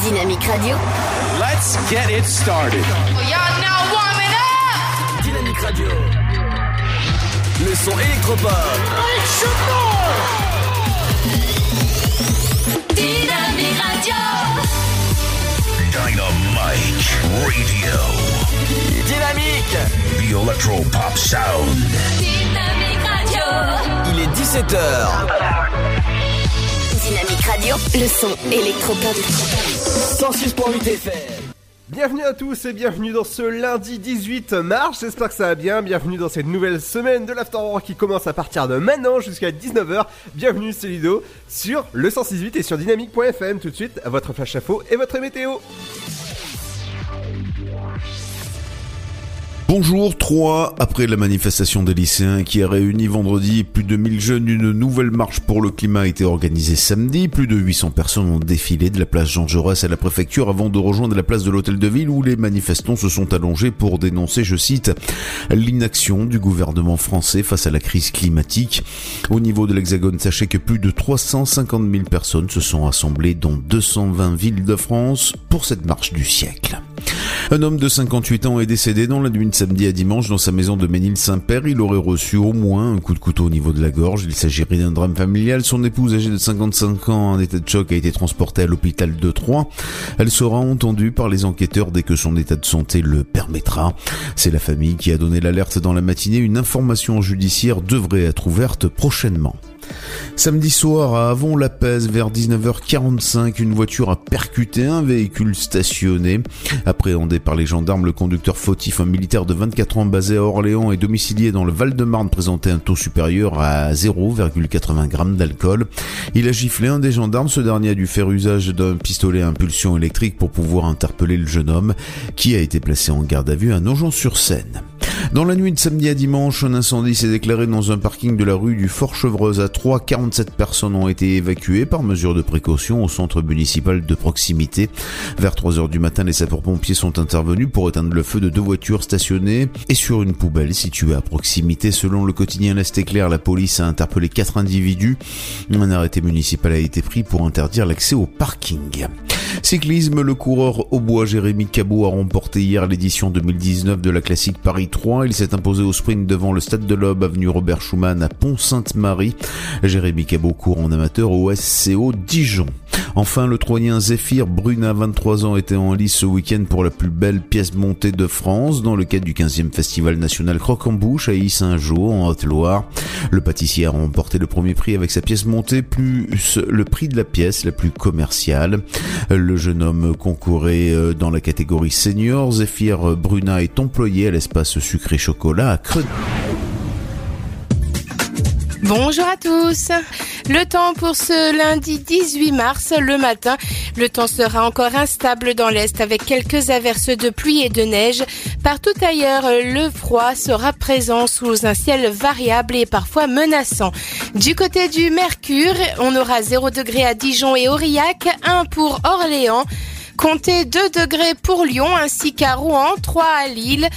Dynamique Radio. Let's get it started. Y'all now warming up! Dynamique Radio. Le son électropop. Dynamique Radio. Dynamite Radio. Dynamique. The Electro Pop Sound. Dynamique Radio. Il est 17h. Radio. Le son électropop. 106.8 FM. Bienvenue à tous et bienvenue dans ce lundi 18 mars, j'espère que ça va bien, bienvenue dans cette nouvelle semaine de l'Afterwork qui commence à partir de maintenant jusqu'à 19h, bienvenue c'est Ludo sur le 106.8 et sur dynamique.fm tout de suite, votre flash info et votre météo. Bonjour 3, après la manifestation des lycéens qui a réuni vendredi plus de 1000 jeunes, une nouvelle marche pour le climat a été organisée samedi. Plus de 800 personnes ont défilé de la place Jean Jaurès à la préfecture avant de rejoindre la place de l'hôtel de ville où les manifestants se sont allongés pour dénoncer, je cite, l'inaction du gouvernement français face à la crise climatique. Au niveau de l'Hexagone, sachez que plus de 350 000 personnes se sont assemblées dans 220 villes de France pour cette marche du siècle. Un homme de 58 ans est décédé dans la nuit de samedi à dimanche dans sa maison de Ménil-Saint-Père. Il aurait reçu au moins un coup de couteau au niveau de la gorge. Il s'agirait d'un drame familial. Son épouse, âgée de 55 ans, en état de choc, a été transportée à l'hôpital de Troyes. Elle sera entendue par les enquêteurs dès que son état de santé le permettra. C'est la famille qui a donné l'alerte dans la matinée. Une information judiciaire devrait être ouverte prochainement. Samedi soir à Avon-la-Pèze vers 19h45, une voiture a percuté un véhicule stationné. Appréhendé par les gendarmes, le conducteur fautif, un militaire de 24 ans basé à Orléans et domicilié dans le Val-de-Marne, présentait un taux supérieur à 0,80 g d'alcool. Il a giflé un des gendarmes. Ce dernier a dû faire usage d'un pistolet à impulsion électrique pour pouvoir interpeller le jeune homme, qui a été placé en garde à vue à Nogent-sur-Seine. Dans la nuit de samedi à dimanche, un incendie s'est déclaré dans un parking de la rue du Fort-Chevreuse à 3. 47 personnes ont été évacuées par mesure de précaution au centre municipal de proximité. Vers 3 heures du matin, les sapeurs-pompiers sont intervenus pour éteindre le feu de deux voitures stationnées et sur une poubelle située à proximité. Selon le quotidien L'Est éclair, la police a interpellé quatre individus. Un arrêté municipal a été pris pour interdire l'accès au parking. Cyclisme, le coureur au bois Jérémy Cabot a remporté hier l'édition 2019 de la classique Paris 3. Il s'est imposé au sprint devant le stade de l'Aube, avenue Robert Schumann à Pont-Sainte-Marie. Jérémy Cabot court en amateur au SCO Dijon. Enfin, le Troyen Zéphyr Bruna, 23 ans, était en lice ce week-end pour la plus belle pièce montée de France dans le cadre du 15e Festival National Croque-en-Bouche à Issy-Saint-Jean en Haute-Loire. Le pâtissier a remporté le premier prix avec sa pièce montée plus le prix de la pièce la plus commerciale. Le jeune homme concourait euh, dans la catégorie senior. Zéphyr Bruna est employé à l'espace sucré chocolat à Creux. Bonjour à tous. Le temps pour ce lundi 18 mars, le matin, le temps sera encore instable dans l'Est avec quelques averses de pluie et de neige. Partout ailleurs, le froid sera présent sous un ciel variable et parfois menaçant. Du côté du Mercure, on aura 0 degré à Dijon et Aurillac, 1 pour Orléans. Comptez 2 degrés pour Lyon ainsi qu'à Rouen, 3 à Lille,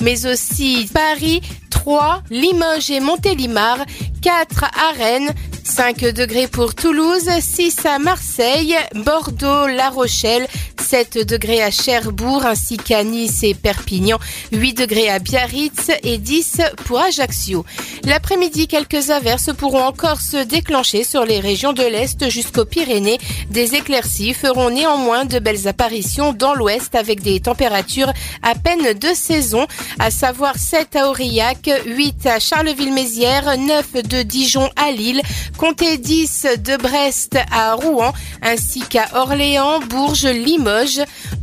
mais aussi Paris, 3, Limoges et Montélimar, 4 à Rennes, 5 degrés pour Toulouse, 6 à Marseille, Bordeaux, La Rochelle, 7 degrés à Cherbourg ainsi qu'à Nice et Perpignan, 8 degrés à Biarritz et 10 pour Ajaccio. L'après-midi, quelques averses pourront encore se déclencher sur les régions de l'Est jusqu'aux Pyrénées. Des éclaircies feront néanmoins de belles apparitions dans l'Ouest avec des températures à peine de saison, à savoir 7 à Aurillac, 8 à Charleville-Mézières, 9 de Dijon à Lille, comptez 10 de Brest à Rouen, ainsi qu'à Orléans, Bourges, Limoges,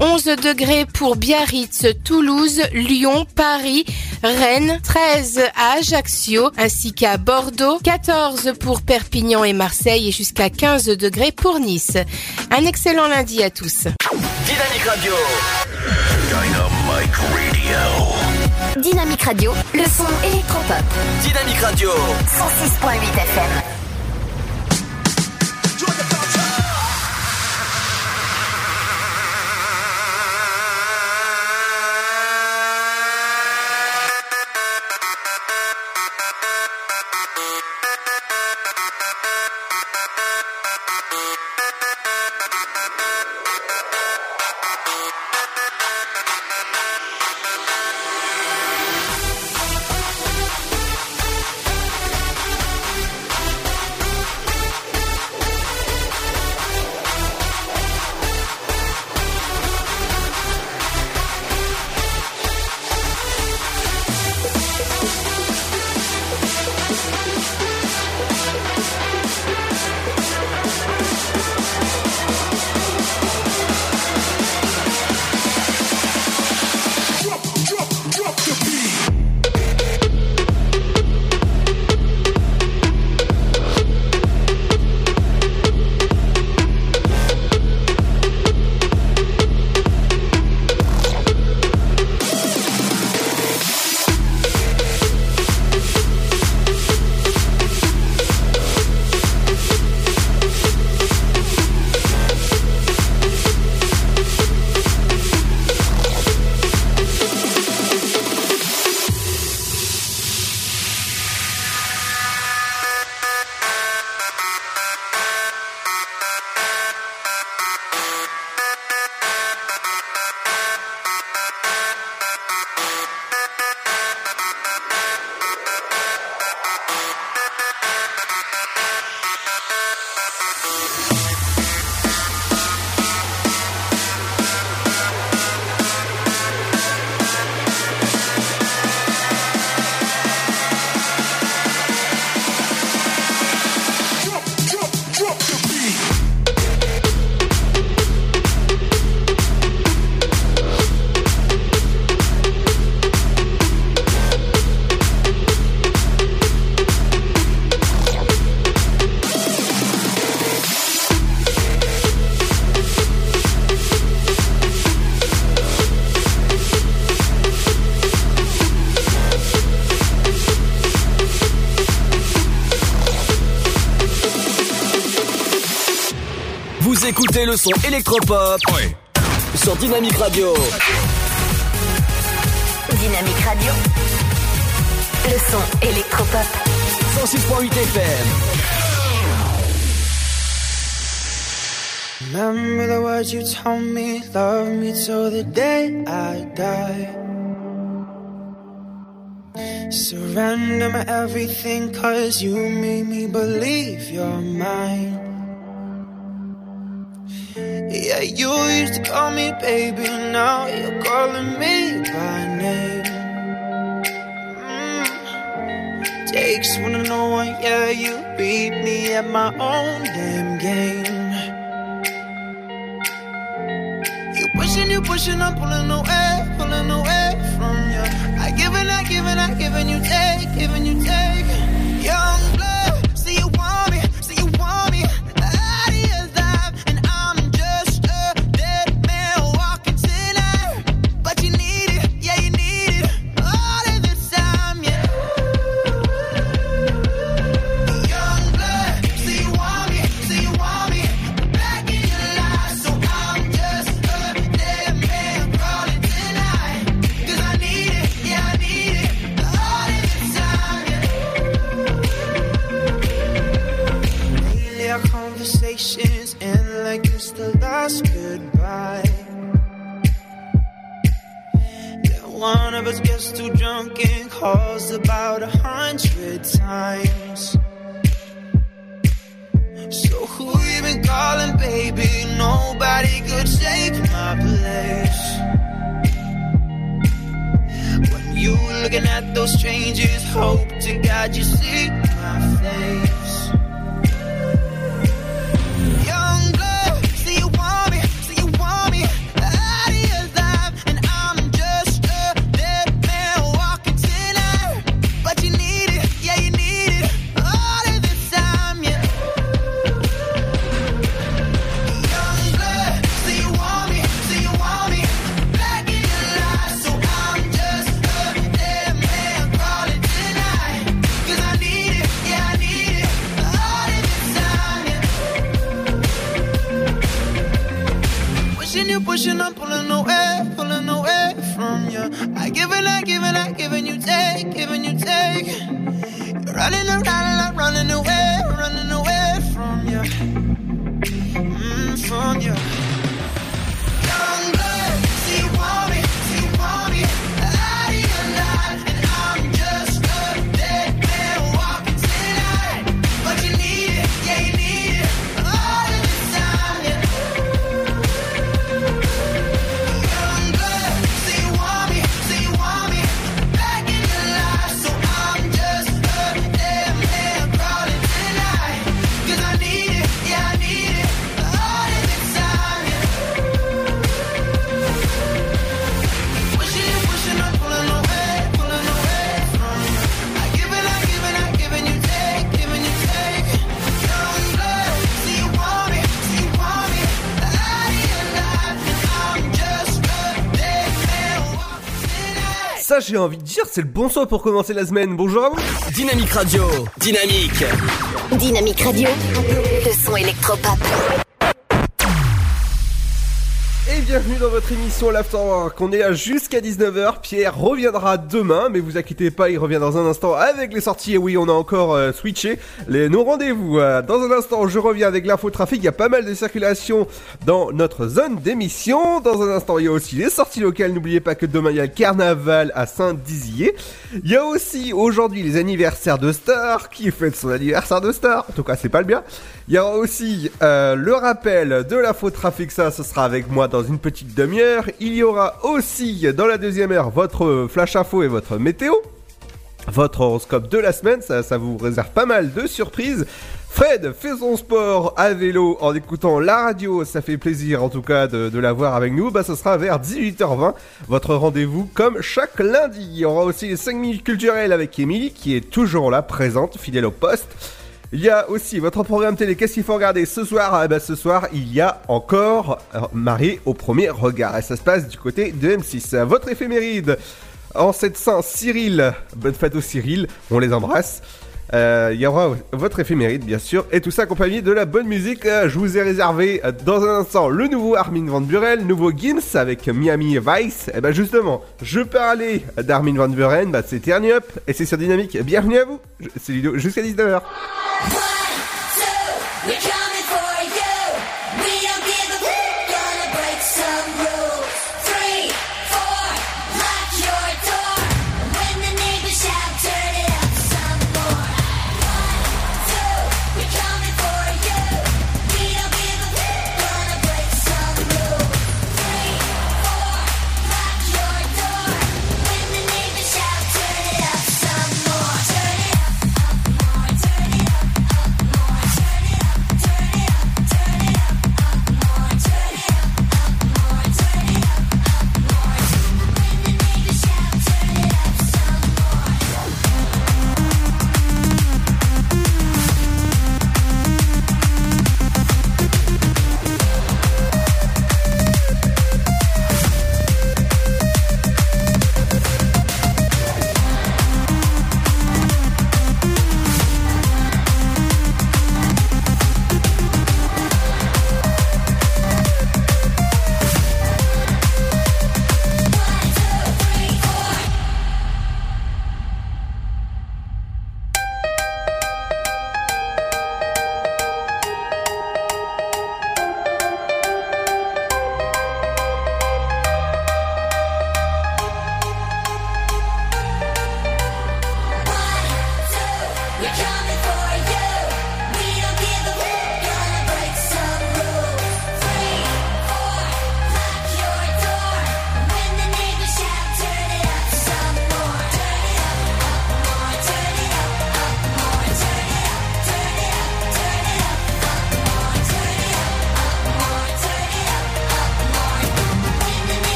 11 degrés pour Biarritz, Toulouse, Lyon, Paris, Rennes, 13 à Ajaccio, ainsi qu'à Bordeaux, 14 pour Perpignan et Marseille et jusqu'à 15 degrés pour Nice. Un excellent lundi à tous. Dynamique Radio. Dynamite Radio. Dynamique Radio. Le son électropop. Dynamique Radio. 106.8 FM. Son électropop sur Dynamique Radio. Dynamique Radio. Le son électropop. 106.8 FM. Remember the words you told me, love me till the day I die. Surrender my everything, cause you made me believe you're mine. Yeah, you used to call me baby, now you're calling me by name. Mm. Takes one to know one, yeah, you beat me at my own damn game. You pushing, you pushing, I'm pulling away, pulling away from you. I give and I give and I give and you take, giving you take. Young blood, us gets too drunk and calls about a hundred times. So who you been calling, baby? Nobody could take my place. When you looking at those strangers, hope to God you see my face. J'ai envie de dire, c'est le bon son pour commencer la semaine. Bonjour à vous. Dynamique Radio. Dynamique. Dynamique Radio. Le son électropop. Votre émission l'Afterwork. On est là jusqu'à 19h. Pierre reviendra demain, mais vous inquiétez pas, il revient dans un instant avec les sorties. Et oui, on a encore euh, switché les, nos rendez-vous. Euh, dans un instant, je reviens avec l'info trafic. Il y a pas mal de circulation dans notre zone d'émission. Dans un instant, il y a aussi les sorties locales. N'oubliez pas que demain, il y a le carnaval à Saint-Dizier. Il y a aussi aujourd'hui les anniversaires de Star. Qui fête son anniversaire de Star? En tout cas, c'est pas le bien. Il y aura aussi euh, le rappel de l'info trafic. Ça, ce sera avec moi dans une petite demi-heure. Il y aura aussi dans la deuxième heure votre flash info et votre météo. Votre horoscope de la semaine, ça, ça vous réserve pas mal de surprises. Fred fait son sport à vélo en écoutant la radio, ça fait plaisir en tout cas de, de l'avoir avec nous. Bah, ce sera vers 18h20, votre rendez-vous comme chaque lundi. Il y aura aussi les 5 minutes culturelles avec Émilie qui est toujours là, présente, fidèle au poste. Il y a aussi votre programme télé, qu'est-ce qu'il faut regarder ce soir? Ah bah, Ce soir, il y a encore euh, Marie au premier regard. Et ça se passe du côté de M6. Votre éphéméride, en cette Saint Cyril, bonne fête au Cyril, on les embrasse. Euh, Il y aura votre éphéméride, bien sûr, et tout ça accompagné de la bonne musique. Euh, je vous ai réservé euh, dans un instant le nouveau Armin Van Buren, nouveau Gims avec Miami Vice. Et ben justement, je parlais d'Armin Van Buren, bah c'est Turn Up, et c'est sur Dynamique. Bienvenue à vous, c'est Ludo, jusqu'à 19h. We're coming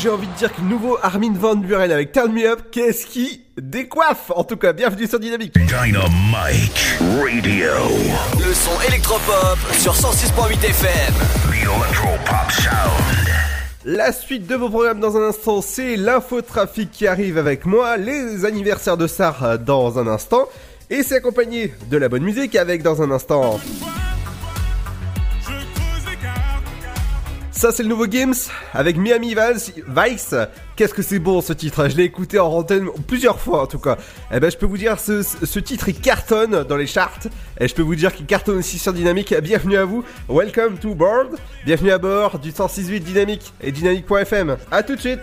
j'ai envie de dire que le nouveau Armin Van Buren avec Turn Me Up, qu'est-ce qui décoiffe? En tout cas, bienvenue sur Dynamique. Dynamite Radio. Le son électropop sur 106.8 FM. The Electro Pop Sound. La suite de vos programmes dans un instant, c'est l'infotrafic qui arrive avec moi, les anniversaires de Sar dans un instant, et c'est accompagné de la bonne musique avec dans un instant. Ça c'est le nouveau Games avec Miami Vice. Qu'est-ce que c'est bon ce titre Je l'ai écouté en antenne plusieurs fois en tout cas. Eh ben je peux vous dire ce, titre il cartonne dans les charts et je peux vous dire qu'il cartonne aussi sur Dynamique. Bienvenue à vous. Welcome to board. Bienvenue à bord du 106.8 Dynamique et dynamique.fm. À tout de suite.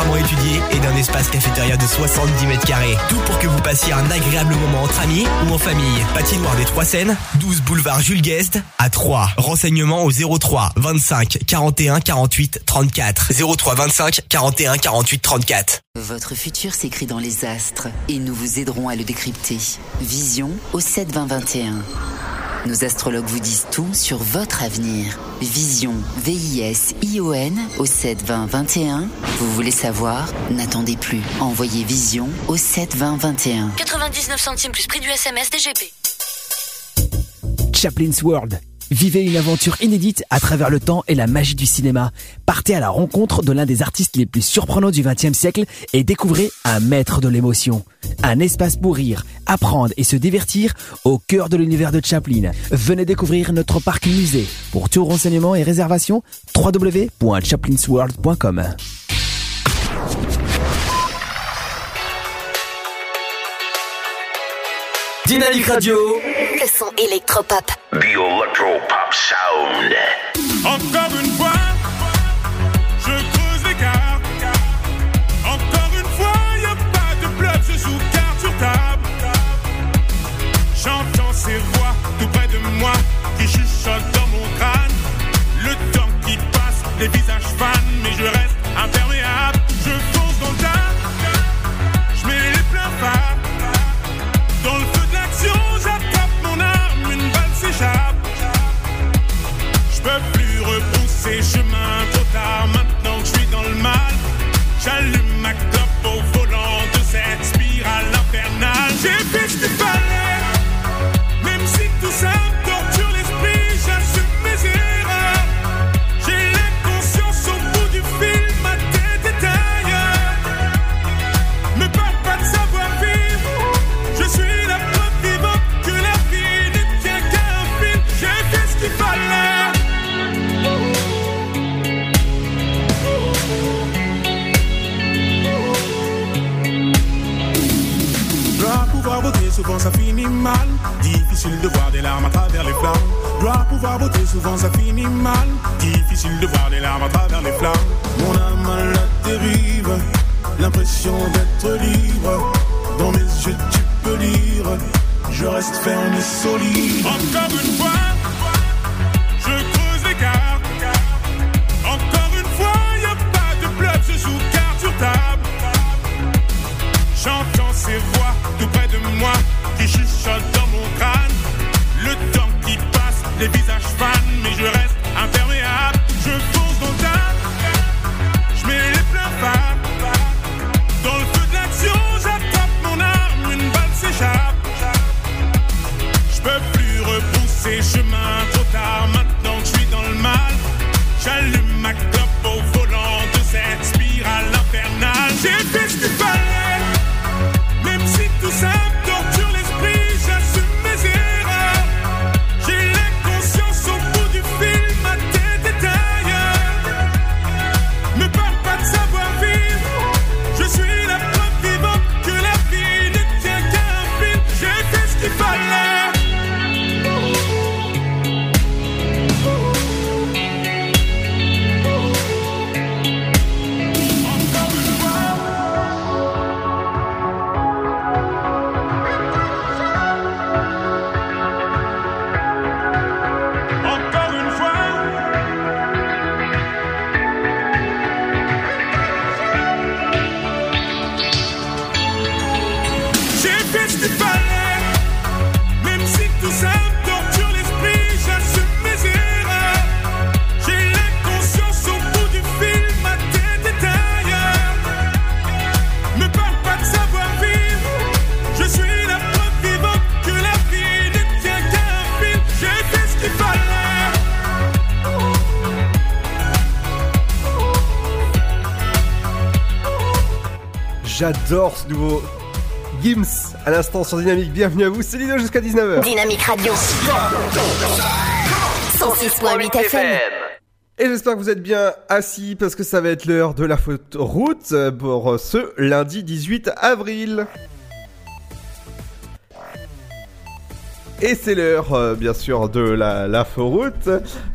particulièrement étudiée et d'un espace cafétéria de 70 mètres carrés. Tout pour que vous passiez un agréable moment entre amis ou en famille. Patinoire des Trois Seines, 12 boulevard Jules Guest à 3. Renseignements au 03 25 41 48 34. 03 25 41 48 34. Votre futur s'écrit dans les astres et nous vous aiderons à le décrypter. Vision au 7 20 21. Nos astrologues vous disent tout sur votre avenir. Vision, V-I-S-I-O-N au 7 20 21. Vous voulez N'attendez plus. Envoyez Vision au 7 20 21. 99 centimes plus prix du SMS DGP. Chaplin's World, Vivez une aventure inédite à travers le temps et la magie du cinéma. Partez à la rencontre de l'un des artistes les plus surprenants du XXe siècle et découvrez un maître de l'émotion. Un espace pour rire, apprendre et se divertir au cœur de l'univers de Chaplin. Venez découvrir notre parc musée. Pour tout renseignement et réservation, www.chaplinsworld.com. Dynamique Radio. Le son électropop. The Electro Pop Sound. Encore une repousser nouveau Gims à l'instant sur Dynamique. Bienvenue à vous, c'est Lido jusqu'à 19h. Dynamique Radio. 106.8 FM. Et j'espère que vous êtes bien assis parce que ça va être l'heure de la faute route pour ce lundi 18 avril. Et c'est l'heure, euh, bien sûr, de la, la route.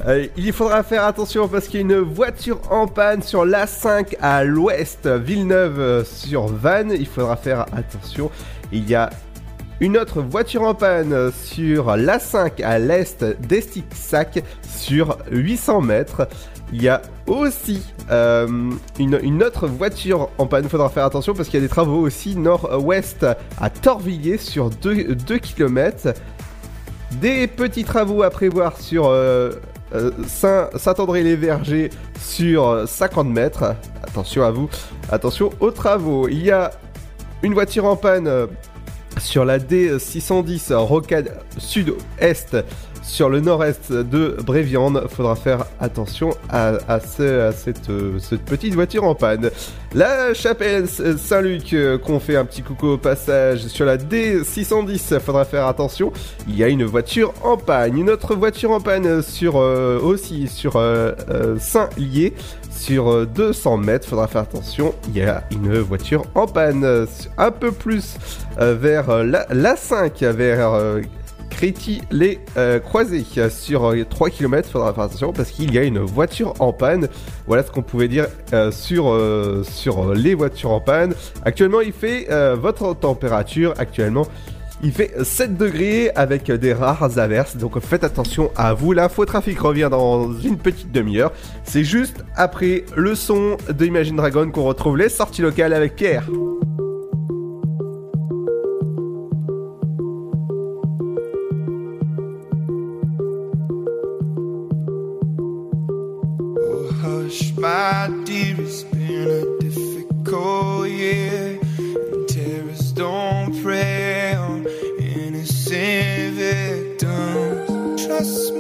Euh, il faudra faire attention parce qu'il y a une voiture en panne sur l'A5 à l'ouest, Villeneuve euh, sur Vannes. Il faudra faire attention. Il y a une autre voiture en panne sur l'A5 à l'est d'Estissac sur 800 mètres. Il y a aussi une, autre voiture en panne. Il faudra faire attention parce qu'il y a des travaux aussi nord-ouest à Torvilliers sur 2, 2 km. Des petits travaux à prévoir sur euh, euh, Saint- Saint-André-les-Vergers sur euh, 50 mètres. Attention à vous, attention aux travaux. Il y a une voiture en panne euh, sur la D610 rocade sud-est sur le nord-est de Bréviande. Faudra faire attention à, euh, cette petite voiture en panne. La chapelle Saint-Luc, euh, qu'on fait un petit coucou au passage sur la D610. Faudra faire attention. Il y a une voiture en panne. Une autre voiture en panne sur euh, aussi sur Saint-Lié. Sur euh, 200 mètres, faudra faire attention, il y a une voiture en panne. Un peu plus vers la, la 5, vers euh, Créty les euh, croisés Euh, sur euh, 3 km faudra faire attention parce qu'il y a une voiture en panne voilà ce qu'on pouvait dire euh, sur, euh, les voitures en panne actuellement il fait euh, votre température actuellement il fait 7 degrés avec des rares averses, donc faites attention à vous. L'info trafic revient dans une petite demi-heure. C'est juste après le son de Imagine Dragon qu'on retrouve les sorties locales avec Pierre. My dear, it's been a difficult year. And terrorists don't prey on innocent victims. Trust me,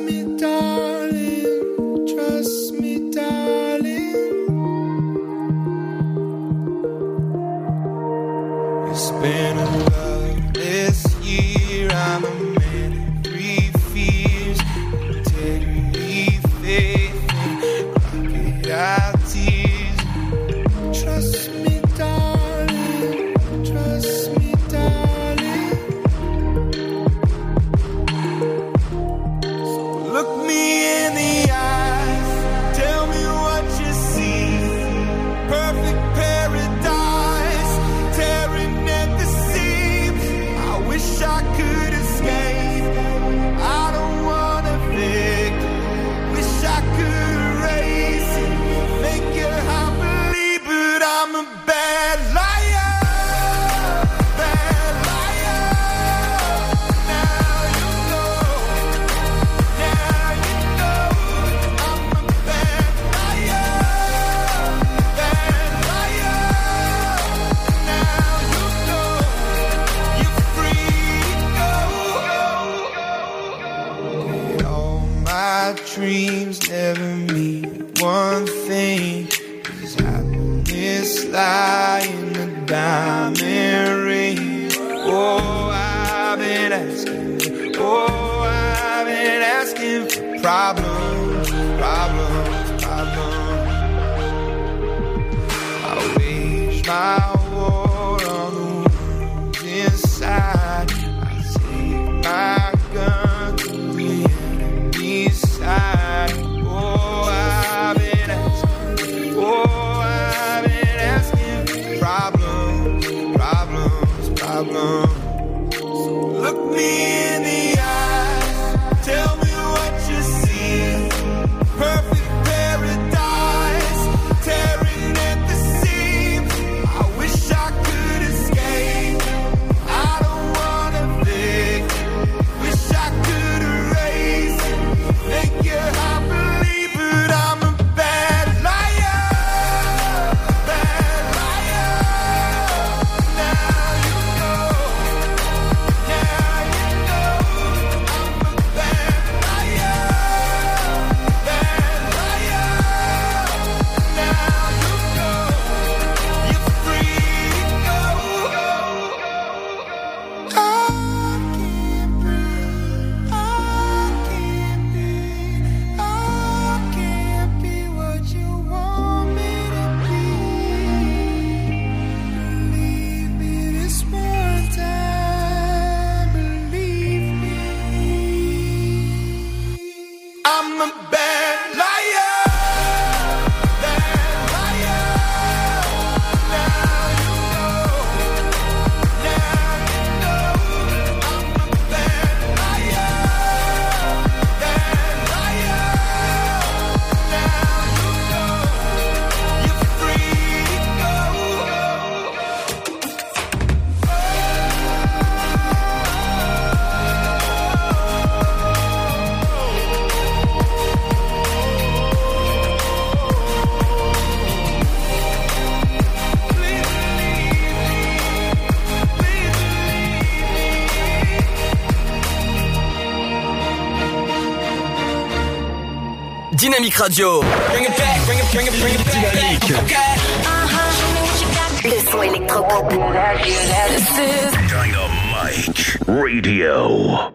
Dynamique Radio. Dynamique. Le son électropop. Dynamite Radio.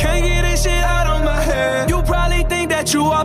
Can't get this shit out of my head. You probably think that you are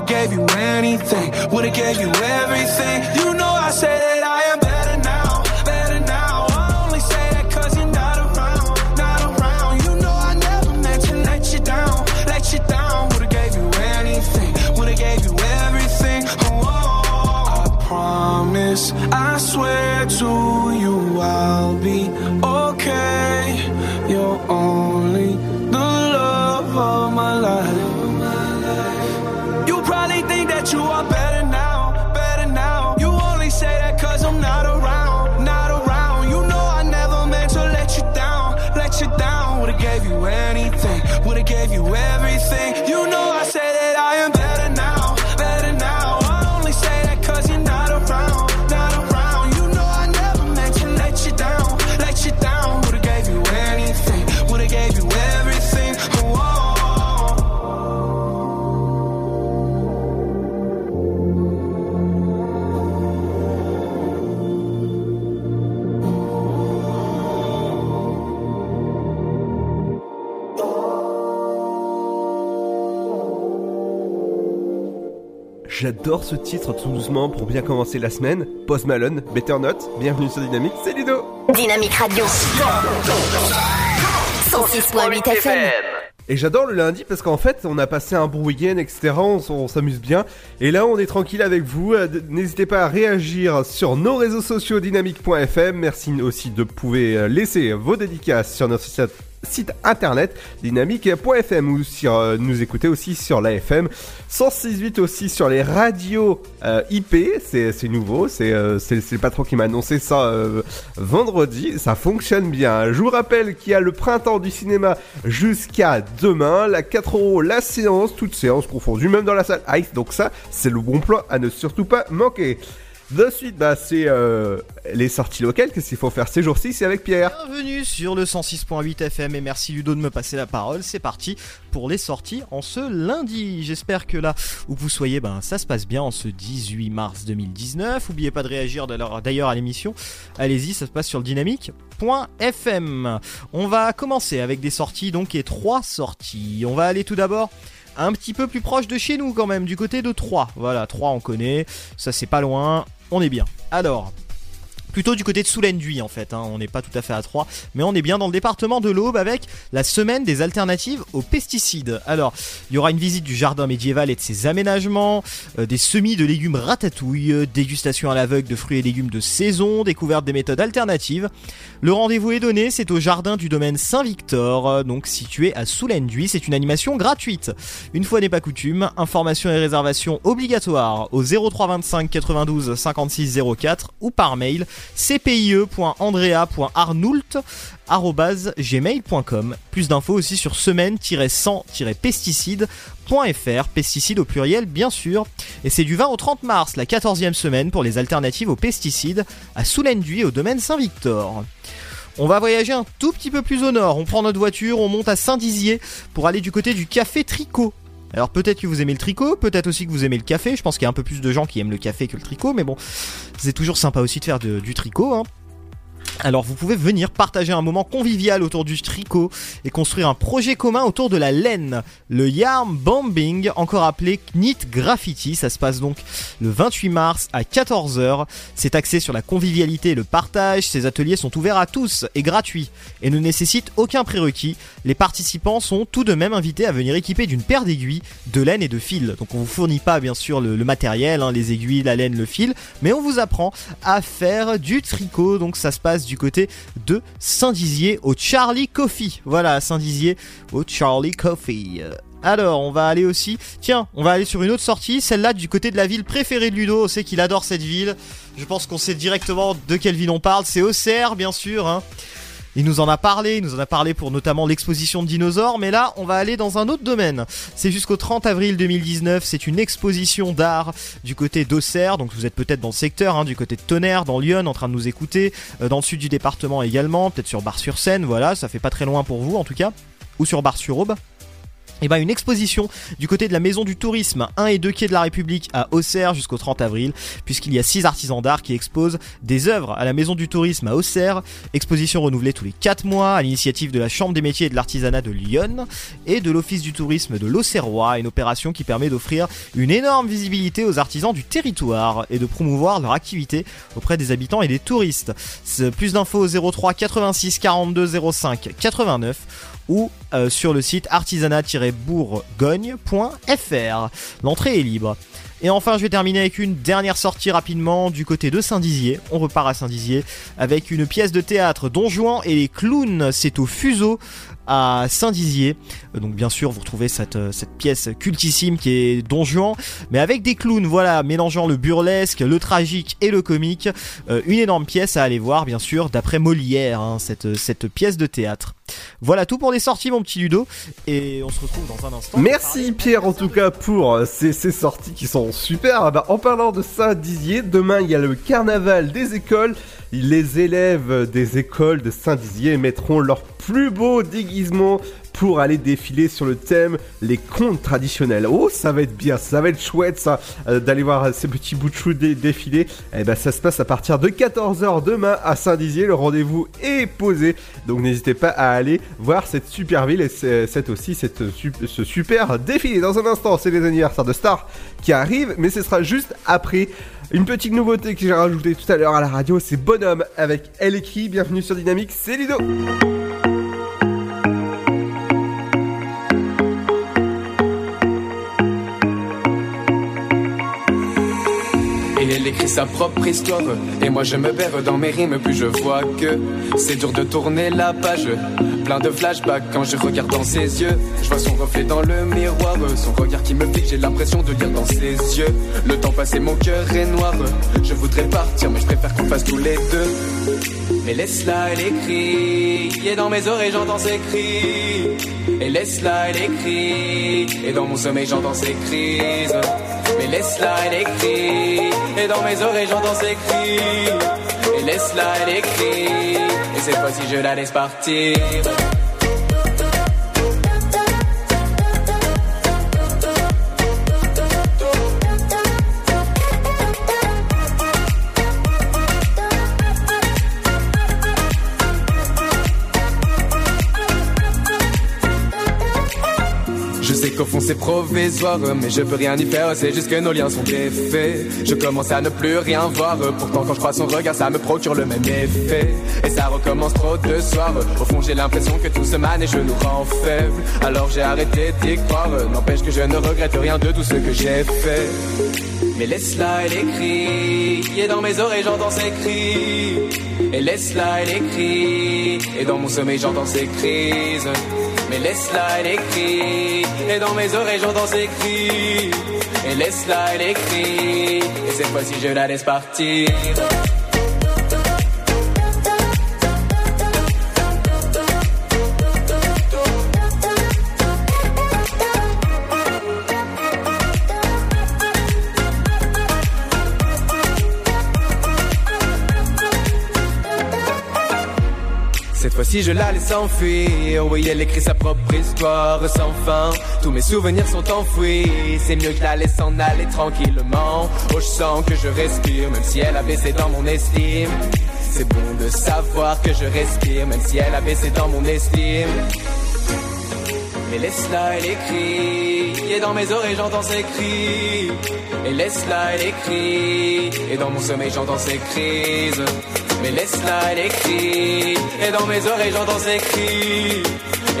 Would've gave you anything, would've gave you everything. You know I say that I am better now, better now. I only say that cause you're not around, not around. You know I never meant to let you down, let you down. Would've gave you anything, would've gave you everything. Oh, I promise, I swear to you I'll J'adore ce titre tout doucement pour bien commencer la semaine. Post Malone, Better Not, bienvenue sur Dynamique, c'est Ludo Dynamique Radio. 106.8 FM. Et j'adore le lundi parce qu'en fait, on a passé un bon week-end, etc. On, s'amuse bien. Et là, on est tranquille avec vous. Euh, N'hésitez pas à réagir sur nos réseaux sociaux dynamique.fm. Merci aussi de pouvoir laisser vos dédicaces sur notre site site internet dynamique.fm ou sur euh, nous écouter aussi sur l'AFM 106.8 aussi sur les radios euh, IP c'est nouveau c'est euh, le patron qui m'a annoncé ça euh, vendredi. Ça fonctionne bien. Je vous rappelle qu'il y a le printemps du cinéma jusqu'à demain. La 4 euros la séance toute séance confondue même dans la salle Ice. Donc ça c'est le bon plan à ne surtout pas manquer de suite, bah, c'est euh, les sorties locales. Qu'est-ce qu'il faut faire ces jours-ci? C'est avec Pierre. Bienvenue sur le 106.8 FM et merci Ludo de me passer la parole. C'est parti pour les sorties en ce lundi. J'espère que là où vous soyez, ben ça se passe bien en ce 18 mars 2019. N'oubliez pas de réagir d'ailleurs d'ailleurs à l'émission. Allez-y, ça se passe sur le dynamique.fm. On va commencer avec des sorties donc et trois sorties. On va aller tout d'abord un petit peu plus proche de chez nous quand même, du côté de Troyes. Voilà, Troyes on connaît, ça c'est pas loin, on est bien. Alors, plutôt du côté de Soulenduy en fait, hein. on n'est pas tout à fait à 3, mais on est bien dans le département de l'Aube avec la semaine des alternatives aux pesticides. Alors, il y aura une visite du jardin médiéval et de ses aménagements, euh, des semis de légumes ratatouille, euh, dégustation à l'aveugle de fruits et légumes de saison, découverte des méthodes alternatives. Le rendez-vous est donné, c'est au jardin du domaine Saint-Victor, euh, donc situé à Soulenduy, c'est une animation gratuite. Une fois n'est pas coutume, informations et réservations obligatoires au 0325 92 56 04 ou par mail cpie.andrea.arnoult@gmail.com. Plus d'infos aussi sur semaine-100-pesticides.fr, pesticides au pluriel bien sûr. Et c'est du 20 au 30 mars, la 14e semaine pour les alternatives aux pesticides à Soulenduy au domaine Saint-Victor. On va voyager un tout petit peu plus au nord. On prend notre voiture, on monte à Saint-Dizier pour aller du côté du café Tricot. Alors peut-être que vous aimez le tricot, peut-être aussi que vous aimez le café. Je pense qu'il y a un peu plus de gens qui aiment le café que le tricot, mais bon, c'est toujours sympa aussi de faire du tricot. Hein. Alors vous pouvez venir partager un moment convivial autour du tricot et construire un projet commun autour de la laine, le Yarn Bombing, encore appelé Knit Graffiti. Ça se passe donc le 28 mars à 14h. C'est axé sur la convivialité et le partage. Ces ateliers sont ouverts à tous et gratuits et ne nécessitent aucun prérequis. Les participants sont tout de même invités à venir équipés d'une paire d'aiguilles, de laine et de fil. Donc on vous fournit pas bien sûr le, matériel, hein, les aiguilles, la laine, le fil, mais on vous apprend à faire du tricot. Donc ça se passe du côté de Saint-Dizier au Charlie Coffee. Voilà, Saint-Dizier au Charlie Coffee. Alors, on va aller aussi. Tiens, on va aller sur une autre sortie, celle-là du côté de la ville préférée de Ludo. On sait qu'il adore cette ville. Je pense qu'on sait directement de quelle ville on parle. C'est Auxerre, bien sûr. hein. Il nous en a parlé, il nous en a parlé pour notamment l'exposition de dinosaures, mais là on va aller dans un autre domaine. C'est jusqu'au 30 avril 2019, c'est une exposition d'art du côté d'Auxerre, donc vous êtes peut-être dans le secteur, hein, du côté de Tonnerre, dans Lyon, en train de nous écouter, euh, dans le sud du département également, peut-être sur Bar-sur-Seine, voilà, ça fait pas très loin pour vous en tout cas, ou sur Bar-sur-Aube. Et ben une exposition du côté de la maison du tourisme 1 et 2 quai de la République à Auxerre jusqu'au 30 avril puisqu'il y a 6 artisans d'art qui exposent des œuvres à la maison du tourisme à Auxerre, exposition renouvelée tous les 4 mois à l'initiative de la Chambre des métiers et de l'artisanat de Lyon et de l'Office du tourisme de l'Auxerrois, une opération qui permet d'offrir une énorme visibilité aux artisans du territoire et de promouvoir leur activité auprès des habitants et des touristes. Plus d'infos au 03 86 42 05 89 ou euh, sur le site artisanat-bourgogne.fr. L'entrée est libre. Et enfin, je vais terminer avec une dernière sortie rapidement du côté de Saint-Dizier. On repart à Saint-Dizier avec une pièce de théâtre Don Juan et les clowns. C'est au Fuseau à Saint-Dizier. Euh, Donc bien sûr, vous retrouvez cette, euh, cette pièce cultissime qui est Don Juan, mais avec des clowns, voilà, mélangeant le burlesque, le tragique et le comique. Euh, une énorme pièce à aller voir, bien sûr, d'après Molière, hein, cette, cette pièce de théâtre. Voilà tout pour les sorties, mon petit Ludo, et on se retrouve dans un instant. Merci Pierre en tout cas pour ces, ces sorties qui sont super. Ah bah, en parlant de Saint-Dizier, demain il y a le carnaval des écoles. Les élèves des écoles de Saint-Dizier mettront leur plus beau déguisement pour aller défiler sur le thème les contes traditionnels. Oh, ça va être bien, ça va être chouette ça, euh, d'aller voir ces petits bouts de chou dé- défiler. Et ben ça se passe à partir de 14h demain à Saint-Dizier. Le rendez-vous est posé, donc n'hésitez pas à aller voir cette super ville et aussi cette, su- ce super défilé. Dans un instant, c'est les anniversaires de stars qui arrivent, mais ce sera juste après. Une petite nouveauté que j'ai rajoutée tout à l'heure à la radio, c'est Bonhomme avec Elle écrit. Bienvenue sur Dynamique, c'est Ludo. Elle écrit sa propre histoire. Et moi je me perds dans mes rimes Puis je vois que c'est dur de tourner la page. Plein de flashbacks quand je regarde dans ses yeux. Je vois son reflet dans le miroir. Son regard qui me fixe J'ai l'impression de lire dans ses yeux. Le temps passé mon cœur est noir. Je voudrais partir mais je préfère qu'on fasse tous les deux Mais laisse-la elle écrit Et dans mes oreilles j'entends ses cris Et laisse-la elle écrit Et dans mon sommeil j'entends ses crises mais laisse-la, elle écrit. Et dans mes oreilles, j'entends ses cris. Et laisse-la, elle écrit. Et cette fois-ci, je la laisse partir. Sais qu'au fond c'est provisoire, mais je peux rien y faire, c'est juste que nos liens sont défaits. Je commence à ne plus rien voir, pourtant quand je crois son regard, ça me procure le même effet. Et ça recommence trop de soirs, au fond j'ai l'impression que tout se mane et je nous rend faibles. Alors j'ai arrêté d'y croire, n'empêche que je ne regrette rien de tout ce que j'ai fait. Mais laisse-la, elle écrit, et dans mes oreilles j'entends ses cris. Et laisse-la, elle écrit, et dans mon sommeil j'entends ses crises. Mais laisse-la, elle écrit, et dans mes oreilles j'entends ses cris. Et laisse-la, elle écrit, et cette fois-ci je la laisse partir. Fois-ci je la laisse s'enfuir. Oui elle écrit sa propre histoire sans fin. Tous mes souvenirs sont enfouis. C'est mieux que je la laisse en aller tranquillement. Oh je sens que je respire Même si elle a baissé dans mon estime. C'est bon de savoir que je respire Même si elle a baissé dans mon estime. Mais laisse-la, elle écrit, et dans mes oreilles j'entends ses cris. Et laisse-la, elle écrit, et dans mon sommeil j'entends ses crises. Mais laisse-la, elle et dans mes oreilles j'entends ses cris.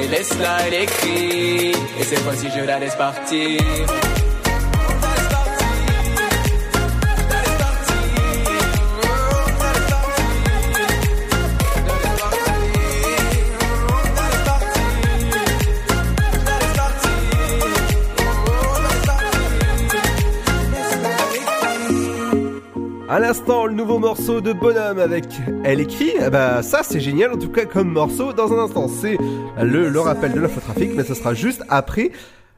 Et laisse-la, elle et cette fois-ci je la laisse partir. L'instant, le nouveau morceau de Bonhomme avec Elle écrit, eh bah ça c'est génial en tout cas comme morceau. Dans un instant, c'est le, rappel de l'infotrafic, mais ce sera juste après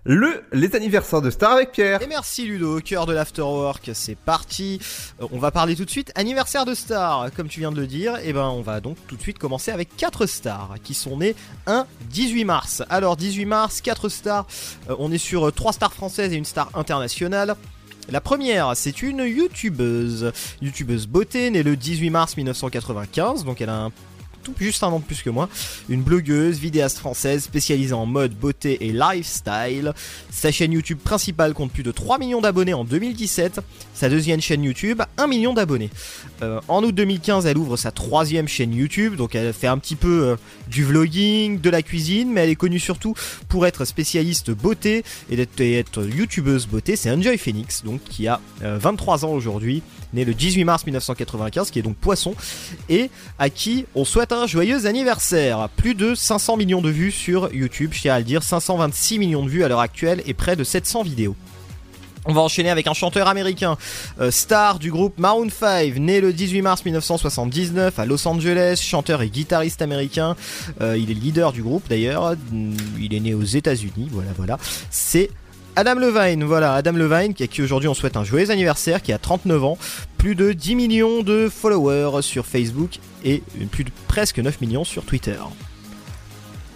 le les anniversaires de Star avec Pierre. Et merci Ludo, au cœur de l'afterwork, c'est parti. Euh, on va parler tout de suite anniversaire de stars, comme tu viens de le dire. Et ben on va donc tout de suite commencer avec quatre stars qui sont nées un 18 mars. Alors 18 mars, quatre stars. Euh, on est sur euh, trois stars françaises et une star internationale. La première, c'est une youtubeuse, youtubeuse beauté, née le 18 mars 1995, donc elle a un tout juste un an de plus que moi, une blogueuse, vidéaste française spécialisée en mode, beauté et lifestyle. Sa chaîne YouTube principale compte plus de 3 millions d'abonnés en 2017, sa deuxième chaîne YouTube 1 million d'abonnés. Euh, en août 2015, elle ouvre sa troisième chaîne YouTube, donc elle fait un petit peu euh, du vlogging, de la cuisine, mais elle est connue surtout pour être spécialiste beauté et d'être youtubeuse beauté. C'est Enjoy Phoenix, donc qui a euh, 23 ans aujourd'hui, né le 18 mars 1995, qui est donc poisson, et à qui on souhaite un joyeux anniversaire. Plus de 500 millions de vues sur YouTube, je tiens à le dire, 526 millions de vues à l'heure actuelle et près de 700 vidéos. On va enchaîner avec un chanteur américain, euh, star du groupe Maroon 5, né le 18 mars 1979 à Los Angeles, chanteur et guitariste américain. Euh, il est leader du groupe d'ailleurs. Il est né aux États-Unis. Voilà, voilà. C'est Adam Levine, voilà, Adam Levine, qui, à qui aujourd'hui on souhaite un joyeux anniversaire, qui a 39 ans, plus de 10 millions de followers sur Facebook et plus de presque 9 millions sur Twitter.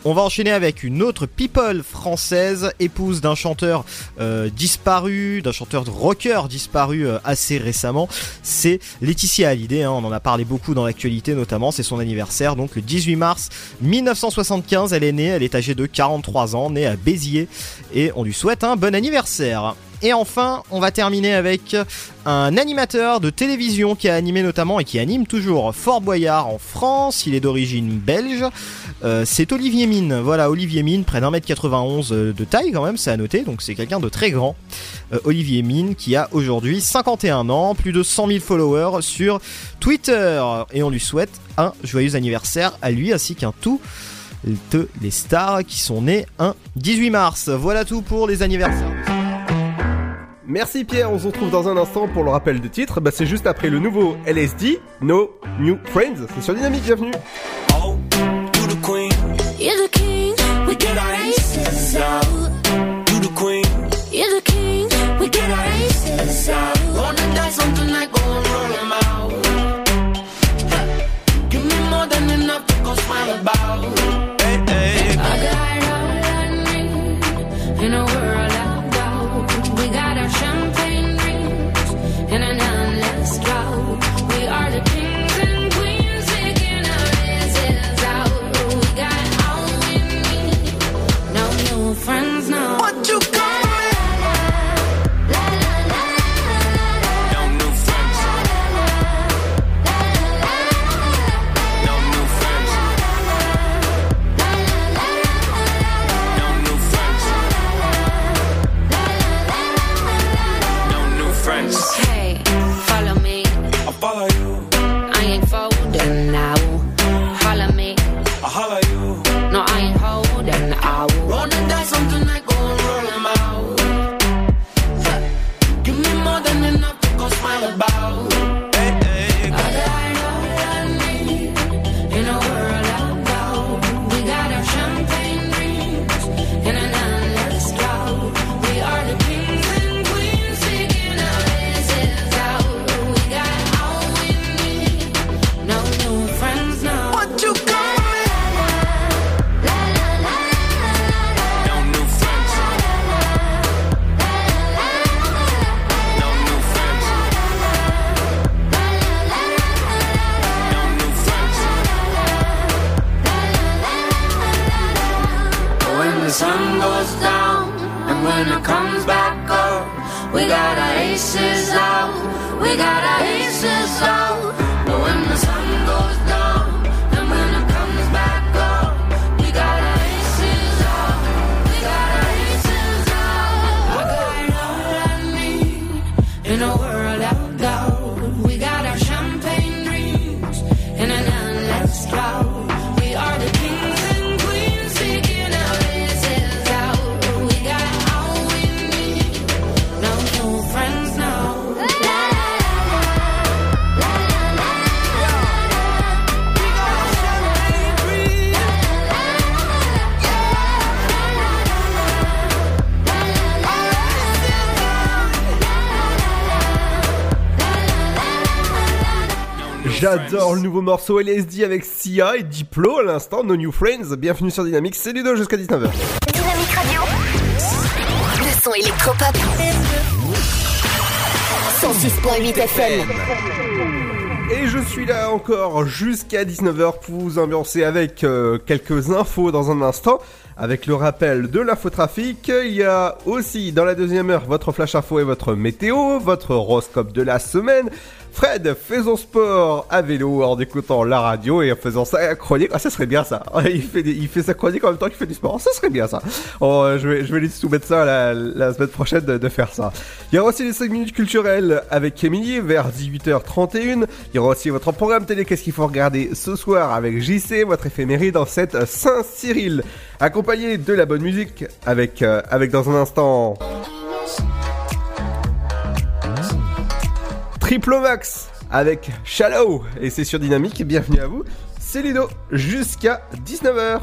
On va enchaîner avec une autre people française, épouse d'un chanteur euh, disparu, d'un chanteur de rocker disparu euh, assez récemment. C'est Laetitia Hallyday, hein, on en a parlé beaucoup dans l'actualité notamment, c'est son anniversaire, donc le 18 mars 1975, elle est née, elle est âgée de 43 ans, née à Béziers, et on lui souhaite un bon anniversaire. Et enfin, on va terminer avec un animateur de télévision qui a animé notamment et qui anime toujours Fort Boyard en France. Il est d'origine belge. Euh, c'est Olivier Mine. Voilà, Olivier Mine, près d'un mètre 91 euh, de taille quand même, c'est à noter. Donc c'est quelqu'un de très grand. Euh, Olivier Mine qui a aujourd'hui 51 ans, plus de 100 000 followers sur Twitter. Et on lui souhaite un joyeux anniversaire à lui ainsi qu'un tout de les stars qui sont nées un 18 mars. Voilà tout pour les anniversaires. Merci Pierre, on se retrouve dans un instant pour le rappel de titre. Bah, c'est juste après le nouveau LSD, No New Friends. C'est sur Dynamique, bienvenue. Yes, I would. Got J'adore le nouveau morceau LSD avec Sia et Diplo à l'instant, No New Friends. Bienvenue sur Dynamique, c'est Ludo jusqu'à 19h. Dynamique Radio. Le son électropop. 106.8 FM. Et je suis là encore jusqu'à 19h pour vous ambiancer avec euh, quelques infos dans un instant. Avec le rappel de l'infotrafic, il y a aussi dans la deuxième heure votre flash info et votre météo, votre horoscope de la semaine. Fred, faisons sport à vélo en écoutant la radio et en faisant sa chronique. Ah, ça serait bien ça. Il fait, il fait sa chronique en même temps qu'il fait du sport. Ça serait bien ça. Oh, je, vais, je vais lui soumettre ça la, semaine prochaine de, faire ça. Il y aura aussi les 5 minutes culturelles avec Émilie vers 18h31. Il y aura aussi votre programme télé Qu'est-ce qu'il faut regarder ce soir avec JC, votre éphéméride dans cette Saint-Cyril. Accompagné de la bonne musique avec, euh, avec dans un instant. Triplomax avec Shallow. Et c'est sur Dynamique, bienvenue à vous, c'est Ludo. Jusqu'à 19h.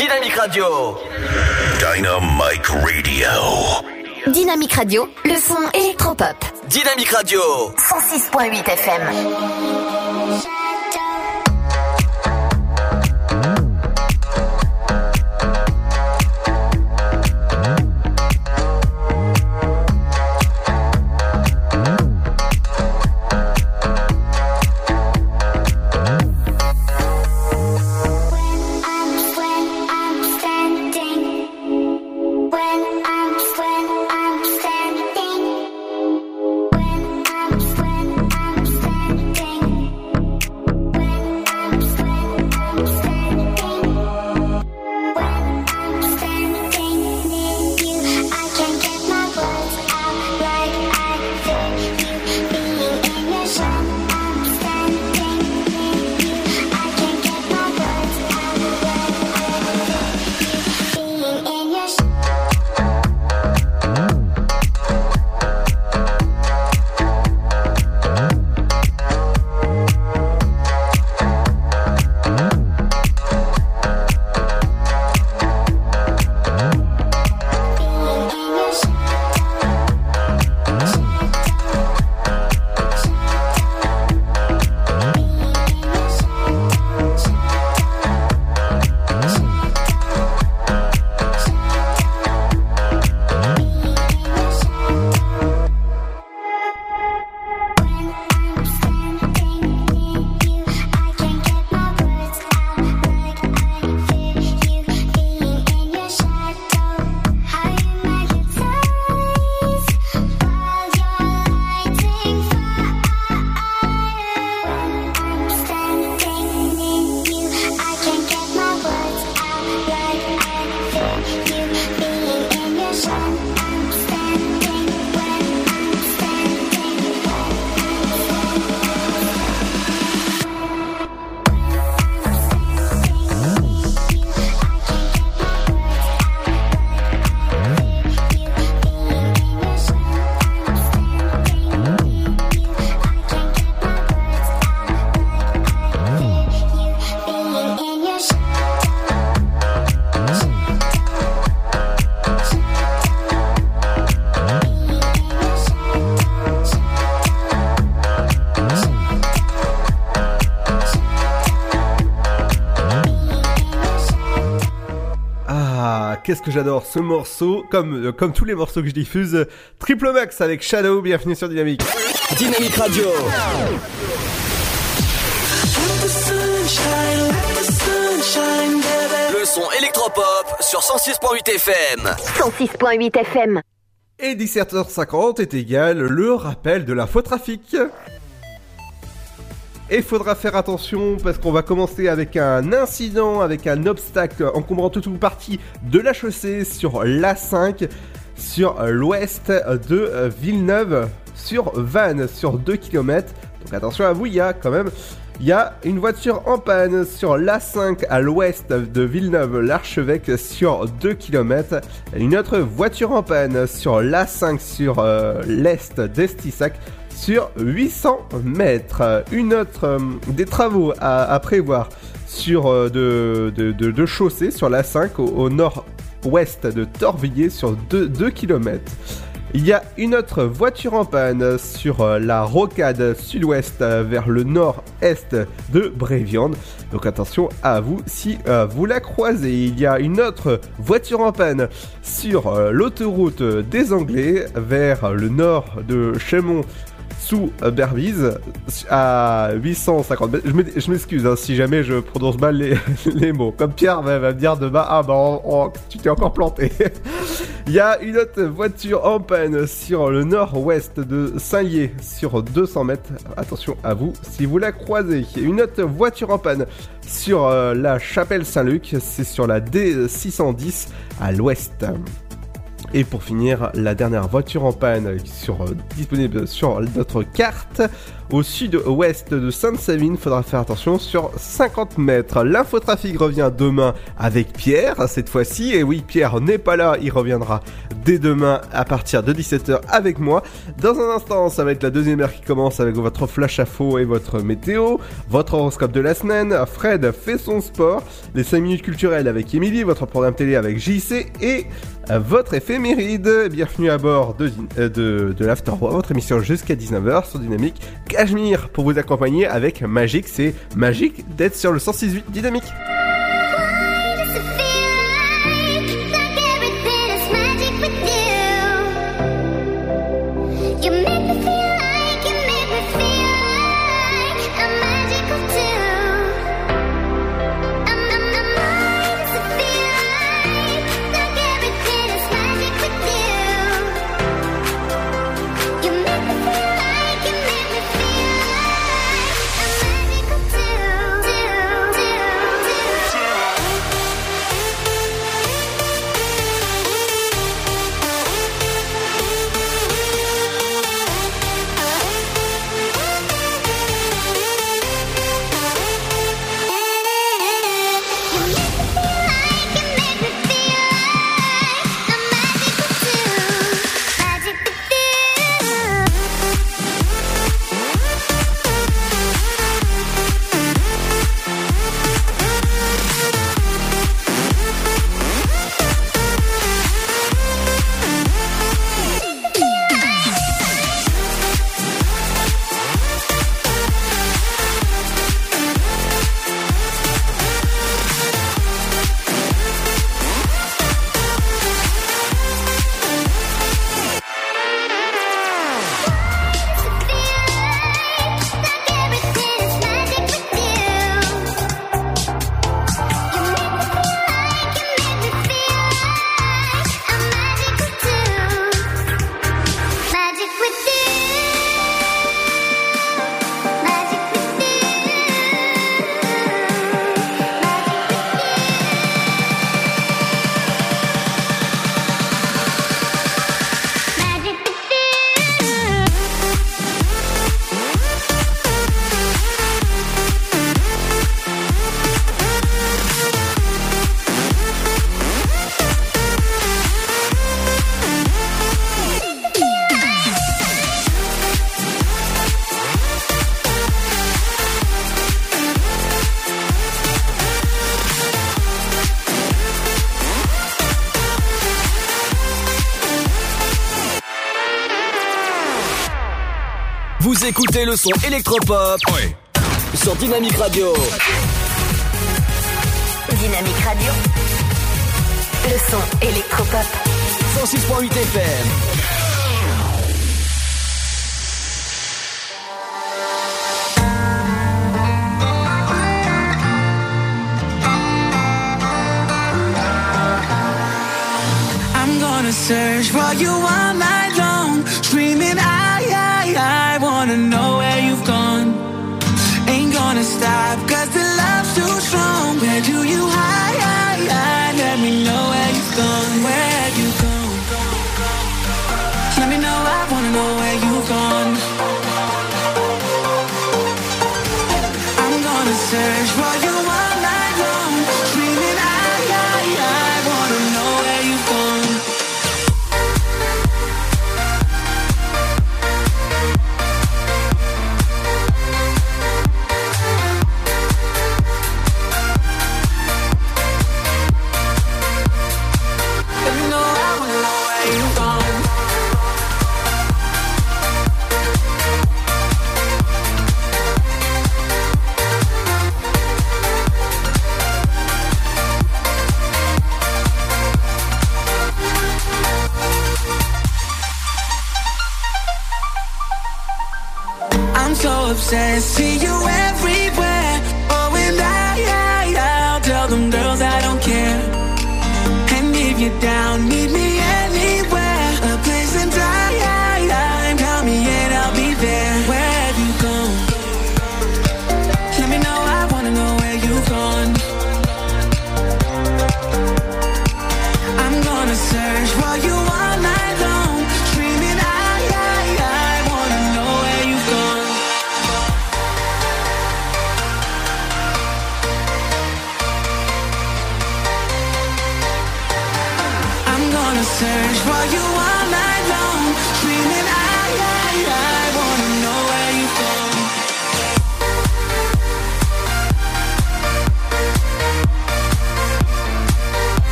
Dynamique Radio. Dynamic Radio. Dynamique Radio, le son électropop. Dynamique Radio. 106.8 FM. Qu'est-ce que j'adore ce morceau, comme, euh, comme tous les morceaux que je diffuse. Triple Max avec Shadow, bienvenue sur Dynamique. Dynamique Radio. Le son électropop sur 106.8 FM. 106.8 FM. Et 17h50 est égal le rappel de l'infotrafic. Et faudra faire attention parce qu'on va commencer avec un incident, avec un obstacle encombrant toute une partie de la chaussée sur l'A5, sur l'ouest de Villeneuve, sur Vannes, sur 2 km. Donc attention à vous, il y a quand même il y a une voiture en panne sur l'A5 à l'ouest de Villeneuve-l'Archevêque sur 2 km. Une autre voiture en panne sur l'A5 sur euh, l'est d'Estissac sur 800 mètres. Une autre euh, des travaux à, prévoir sur euh, de, de, de, chaussée sur l'A5 au, au nord-ouest de Torvilliers sur 2, km. Il y a une autre voiture en panne sur euh, la rocade sud-ouest vers le nord-est de Bréviande. Donc attention à vous si vous la croisez. Il y a une autre voiture en panne sur l'autoroute des Anglais vers le nord de Chemont sous Berbize à 850 mètres. Je m'ex- Je m'excuse hein, si jamais je prononce mal les, mots. Comme Pierre va, me dire demain, ah bah tu t'es encore planté. Il y a une autre voiture en panne sur le nord-ouest de Saint-Lié sur 200 mètres. Attention à vous si vous la croisez. Une autre voiture en panne sur euh, la chapelle Saint-Luc, c'est sur la D610 à l'ouest. Et pour finir, la dernière voiture en panne sur, euh, disponible sur notre carte au sud-ouest de Sainte-Savine. Faudra faire attention sur 50 mètres. L'infotrafic revient demain avec Pierre cette fois-ci. Et oui, Pierre n'est pas là, il reviendra dès demain à partir de 17h avec moi. Dans un instant, ça va être la deuxième heure qui commence avec votre flash à faux et votre météo, votre horoscope de la semaine. Fred fait son sport, les 5 minutes culturelles avec Émilie, votre programme télé avec JC et votre éphéméride. Bienvenue à bord de, euh, de, de l'Afterworld, votre émission jusqu'à 19h sur Dynamique. Cachemire pour vous accompagner avec Magique. C'est magique d'être sur le 168 Dynamique. Le son électropop sur Dynamique Radio. Dynamique Radio. Le son électropop. 106.8 FM. I'm gonna search for you all night long, screaming, I, I, wanna know where you've gone. Ain't gonna stop, cause the love's too strong. Where do you hide, hide? Let me know where you've gone. Where have you gone? Let me know, I wanna know where you've gone. I'm gonna search for you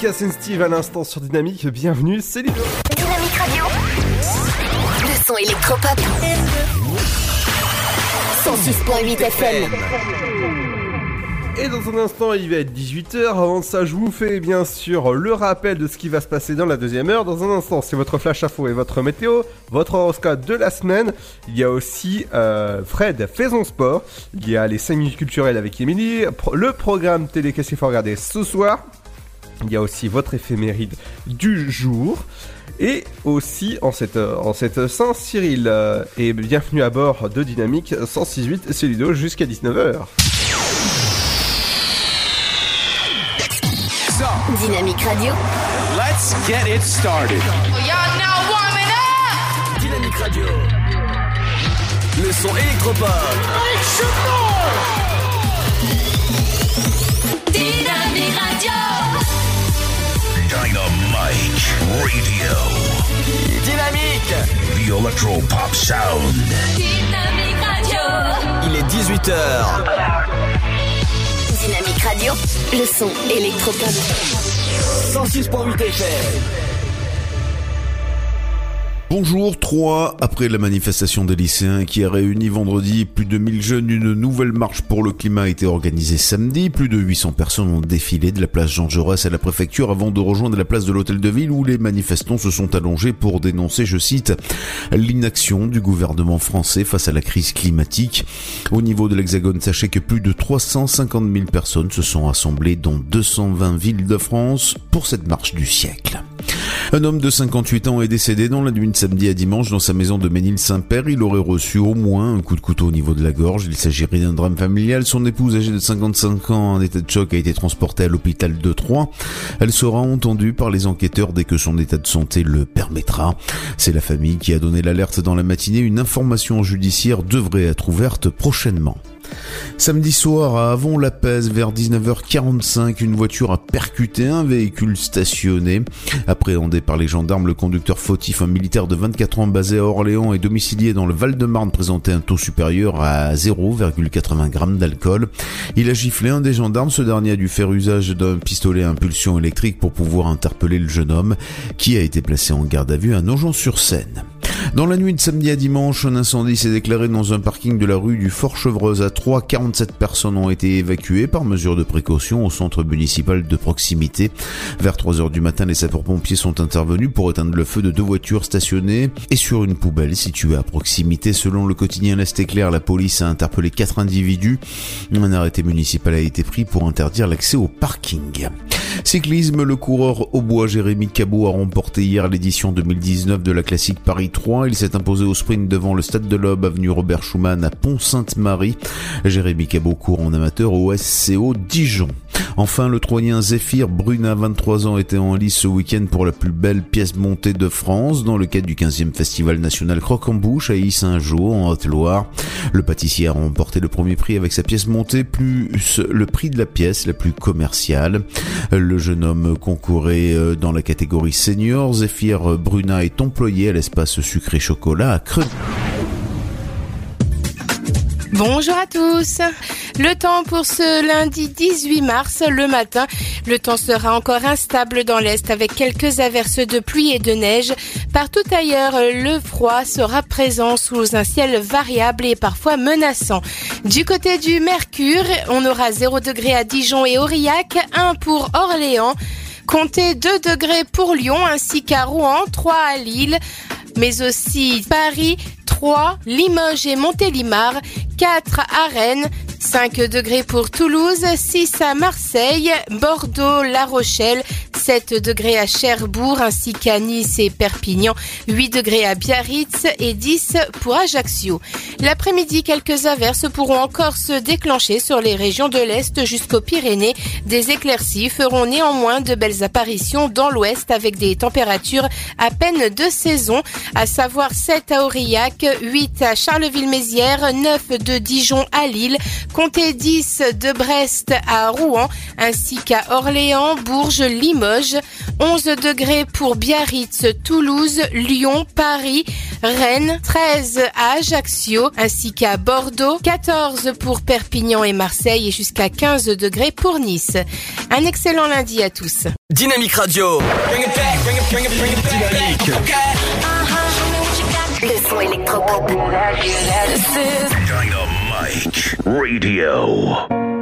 Steve à l'instant sur Dynamique. Bienvenue, c'est. Dynamique Radio. Le son électropop. 106.8 FM. Et dans un instant, il va être 18h. Avant ça, je vous fais bien sûr le rappel de ce qui va se passer dans la deuxième heure. Dans un instant, c'est votre flash info et votre météo, votre horoscope de la semaine. Il y a aussi euh, Fred, faisons sport. Il y a les 5 minutes culturelles avec Émilie. Pro- Le programme télé qu'est-ce qu'il faut regarder ce soir? Il y a aussi votre éphéméride du jour. Et aussi en cette, en cette Saint-Cyril. euh, et bienvenue à bord de Dynamique 106.8, c'est Ludo jusqu'à 19h. Dynamique Radio. Let's get it started. Y'all now warming up. Dynamique Radio. Le son électropop. Dynamite Radio. Dynamique. The Electro Pop Sound. Dynamique Radio. Il est 18h. Dynamique Radio. Le son électropop. 106.8 FM. Bonjour, 3. Après la manifestation des lycéens qui a réuni vendredi plus de 1000 jeunes, une nouvelle marche pour le climat a été organisée samedi. Plus de 800 personnes ont défilé de la place Jean Jaurès à la préfecture avant de rejoindre la place de l'hôtel de ville où les manifestants se sont allongés pour dénoncer, je cite, l'inaction du gouvernement français face à la crise climatique. Au niveau de l'Hexagone, sachez que plus de 350 000 personnes se sont assemblées dans 220 villes de France pour cette marche du siècle. Un homme de 58 ans est décédé dans la nuit samedi à dimanche dans sa maison de Ménil-Saint-Père. Il aurait reçu au moins un coup de couteau au niveau de la gorge. Il s'agirait d'un drame familial. Son épouse, âgée de 55 ans, en état de choc, a été transportée à l'hôpital de Troyes. Elle sera entendue par les enquêteurs dès que son état de santé le permettra. C'est la famille qui a donné l'alerte dans la matinée. Une information judiciaire devrait être ouverte prochainement. Samedi soir à Avon-la-Pèze vers 19h45, une voiture a percuté un véhicule stationné. Appréhendé par les gendarmes, le conducteur fautif, un militaire de 24 ans basé à Orléans et domicilié dans le Val-de-Marne présentait un taux supérieur à 0,80 g d'alcool. Il a giflé un des gendarmes, ce dernier a dû faire usage d'un pistolet à impulsion électrique pour pouvoir interpeller le jeune homme qui a été placé en garde à vue à Nogent-sur-Seine. Dans la nuit de samedi à dimanche, un incendie s'est déclaré dans un parking de la rue du Fort-Chevreuse à 3. 47 personnes ont été évacuées par mesure de précaution au centre municipal de proximité. Vers 3 heures du matin, les sapeurs-pompiers sont intervenus pour éteindre le feu de deux voitures stationnées et sur une poubelle située à proximité. Selon le quotidien L'Est éclair, la police a interpellé quatre individus. Un arrêté municipal a été pris pour interdire l'accès au parking. Cyclisme, le coureur au bois Jérémy Cabot a remporté hier l'édition 2019 de la classique Paris 3. Il s'est imposé au sprint devant le stade de l'Aube, avenue Robert Schumann à Pont-Sainte-Marie. Jérémy Cabot court en amateur au SCO Dijon. Enfin, le Troyen Zéphyr Bruna, 23 ans, était en lice ce week-end pour la plus belle pièce montée de France dans le cadre du 15e Festival National Croque-en-Bouche à Issy-Saint-Jean, en Haute-Loire. Le pâtissier a remporté le premier prix avec sa pièce montée plus le prix de la pièce la plus commerciale. Le jeune homme concourait euh, dans la catégorie senior. Zéphyr Bruna est employé à l'espace Bonjour à tous. Le temps pour ce lundi 18 mars, le matin, le temps sera encore instable dans l'Est avec quelques averses de pluie et de neige. Partout ailleurs, le froid sera présent sous un ciel variable et parfois menaçant. Du côté du Mercure, on aura 0 degré à Dijon et Aurillac, 1 pour Orléans. Comptez 2 degrés pour Lyon ainsi qu'à Rouen, 3 à Lille, mais aussi Paris, 3, Limoges et Montélimar, 4 à Rennes, 5 degrés pour Toulouse, 6 à Marseille, Bordeaux, La Rochelle, 7 degrés à Cherbourg ainsi qu'à Nice et Perpignan, 8 degrés à Biarritz et 10 pour Ajaccio. L'après-midi, quelques averses pourront encore se déclencher sur les régions de l'Est jusqu'aux Pyrénées. Des éclaircies feront néanmoins de belles apparitions dans l'Ouest avec des températures à peine de saison, à savoir 7 à Aurillac, 8 à Charleville-Mézières, 9 de Dijon à Lille, comptez 10 de Brest à Rouen, ainsi qu'à Orléans, Bourges, Limoges, 11 degrés pour Biarritz, Toulouse, Lyon, Paris, Rennes, 13 à Ajaccio, ainsi qu'à Bordeaux, 14 pour Perpignan et Marseille et jusqu'à 15 degrés pour Nice. Un excellent lundi à tous. Dynamique Radio. Dynamique. Le électropop. Dynamite Radio.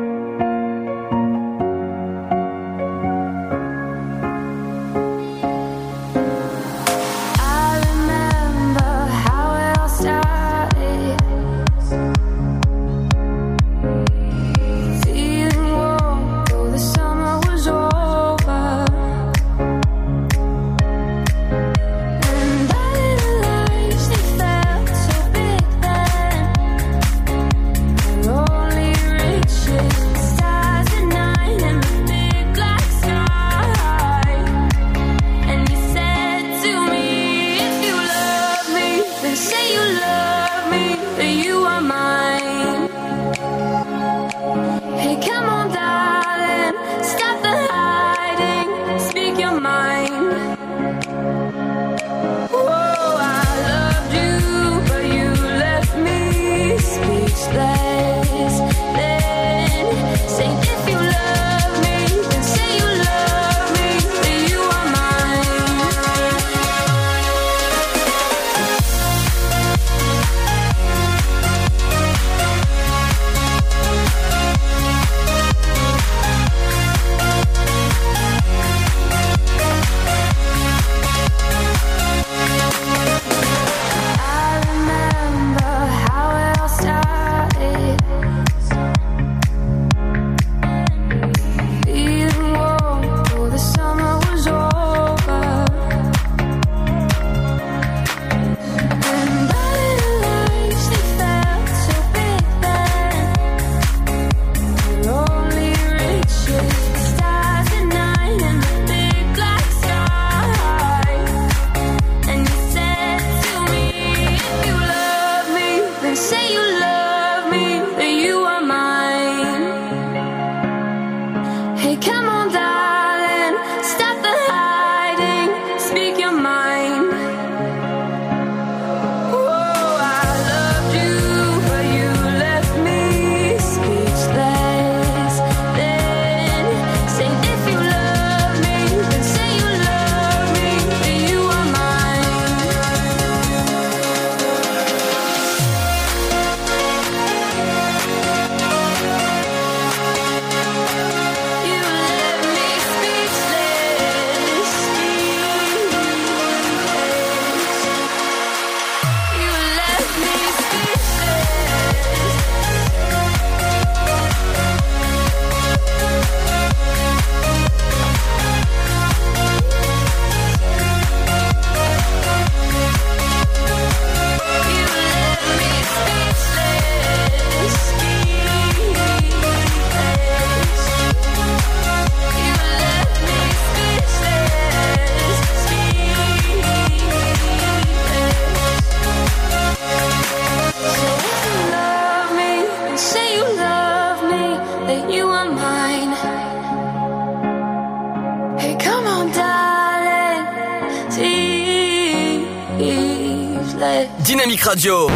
Radio.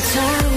time.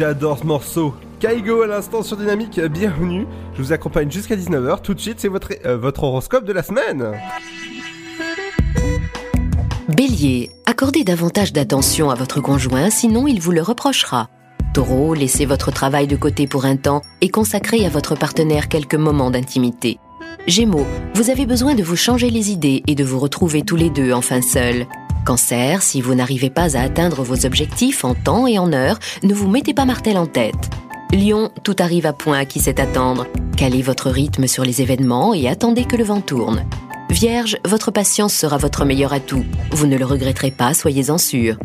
J'adore ce morceau. Kaigo à l'instant sur Dynamique, bienvenue. Je vous accompagne jusqu'à 19h. Tout de suite, c'est votre, euh, votre horoscope de la semaine. Bélier, accordez davantage d'attention à votre conjoint, sinon il vous le reprochera. Taureau, laissez votre travail de côté pour un temps et consacrez à votre partenaire quelques moments d'intimité. Gémeaux, vous avez besoin de vous changer les idées et de vous retrouver tous les deux enfin seuls. Cancer, si vous n'arrivez pas à atteindre vos objectifs en temps et en heure, ne vous mettez pas martel en tête. Lion, tout arrive à point à qui sait attendre. Calez votre rythme sur les événements et attendez que le vent tourne. Vierge, votre patience sera votre meilleur atout. Vous ne le regretterez pas, soyez-en sûr.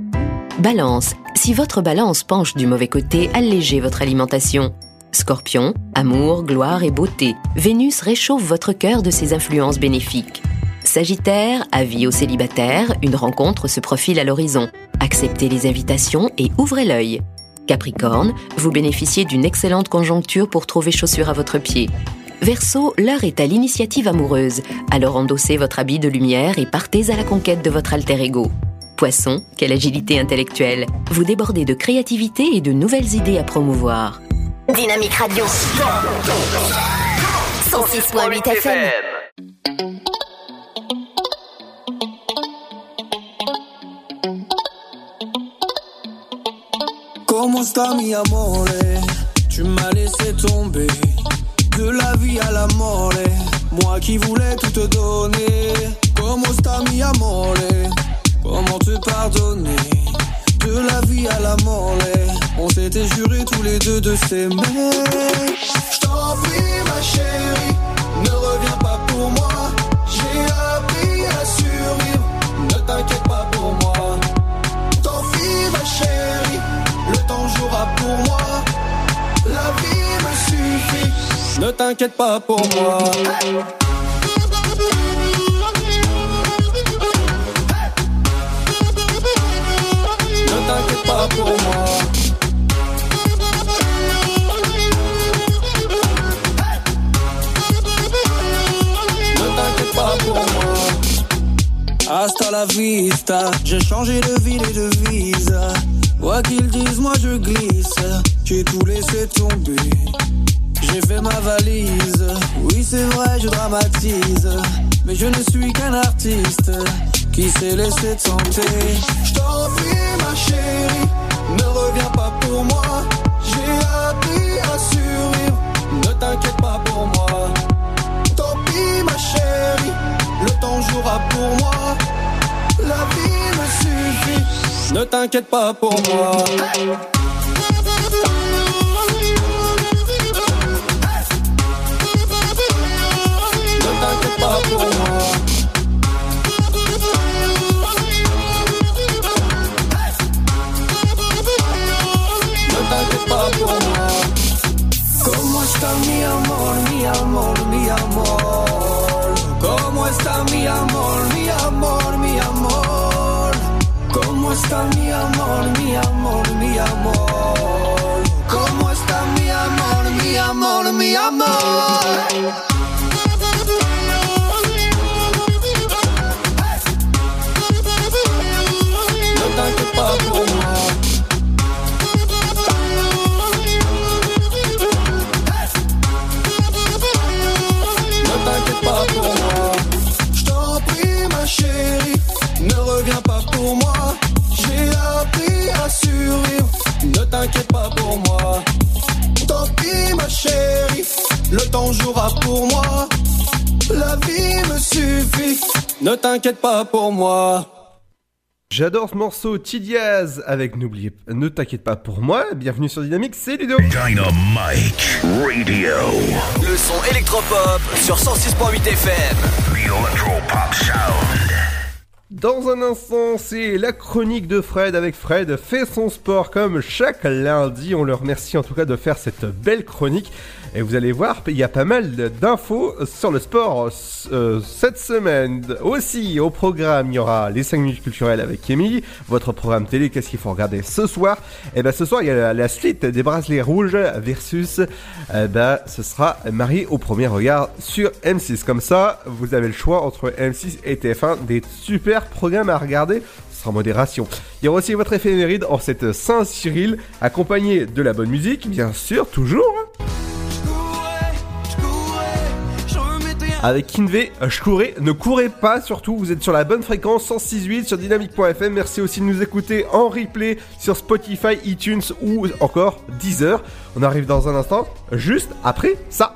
Balance, si votre balance penche du mauvais côté, allégez votre alimentation. Scorpion, amour, gloire et beauté. Vénus réchauffe votre cœur de ses influences bénéfiques. Sagittaire, avis aux célibataires, une rencontre se profile à l'horizon. Acceptez les invitations et ouvrez l'œil. Capricorne, vous bénéficiez d'une excellente conjoncture pour trouver chaussure à votre pied. Verseau, l'heure est à l'initiative amoureuse, alors endossez votre habit de lumière et partez à la conquête de votre alter ego. Poisson, quelle agilité intellectuelle. Vous débordez de créativité et de nouvelles idées à promouvoir. Dynamique Radio. 106.8 FM. Comment sta mi amore? Tu m'as laissé tomber. De la vie à la mort Moi qui voulais tout te donner. Comment sta mi amore? Comment te pardonner? De la vie à la mort On s'était juré tous les deux de s'aimer. Je t'en prie ma chérie Ne reviens pas pour moi. J'ai appris à survivre. Ne t'inquiète pas pour moi. Tant pis ma chérie Le temps jouera pour moi. La vie me suffit. Ne t'inquiète pas pour moi. Moi. Ne t'inquiète pas pour moi. Hasta la vista, j'ai changé de ville et de vise. Quoi qu'ils disent, moi je glisse. J'ai tout laissé tomber. J'ai fait ma valise. Oui, c'est vrai, je dramatise. Mais je ne suis qu'un artiste qui s'est laissé tenter. Je t'en prie, ma chérie, ne reviens pas pour moi. J'ai appris à survivre. Ne t'inquiète pas pour moi. Tant pis, ma chérie, le temps jouera pour moi. La vie me suffit, ne t'inquiète pas pour moi. Está mi amor, mi amor, mi amor? ¿Cómo está mi amor, mi amor, mi amor? Chérie, ne reviens pas pour moi. J'ai appris à survivre. Ne t'inquiète pas pour moi. Tant pis, ma chérie, le temps jouera pour moi. La vie me suffit. Ne t'inquiète pas pour moi. J'adore ce morceau T-Diaz avec N'oubliez ne t'inquiète pas pour moi. Bienvenue sur Dynamique, c'est Ludo. Dynamite Radio. Le son électropop sur 106.8 FM. The Electropop Sound. Dans un instant, c'est la chronique de Fred avec Fred fait son sport comme chaque lundi. On le remercie en tout cas de faire cette belle chronique. Et vous allez voir, il y a pas mal d'infos sur le sport euh, cette semaine. Aussi, au programme, il y aura les 5 minutes culturelles avec Emily, votre programme télé, qu'est-ce qu'il faut regarder ce soir? Et ben ce soir, il y a la, suite des bracelets rouges versus, eh ben, ce sera Marie au premier regard sur M6. Comme ça, vous avez le choix entre M6 et TF1, des super programmes à regarder sans modération. Il y aura aussi votre éphéméride en cette Saint-Cyril, accompagné de la bonne musique, bien sûr, toujours. Avec Kinvé, je courais, ne courez pas surtout, vous êtes sur la bonne fréquence 106.8 sur dynamique.fm. Merci aussi de nous écouter en replay sur Spotify, iTunes ou encore Deezer. On arrive dans un instant, juste après ça.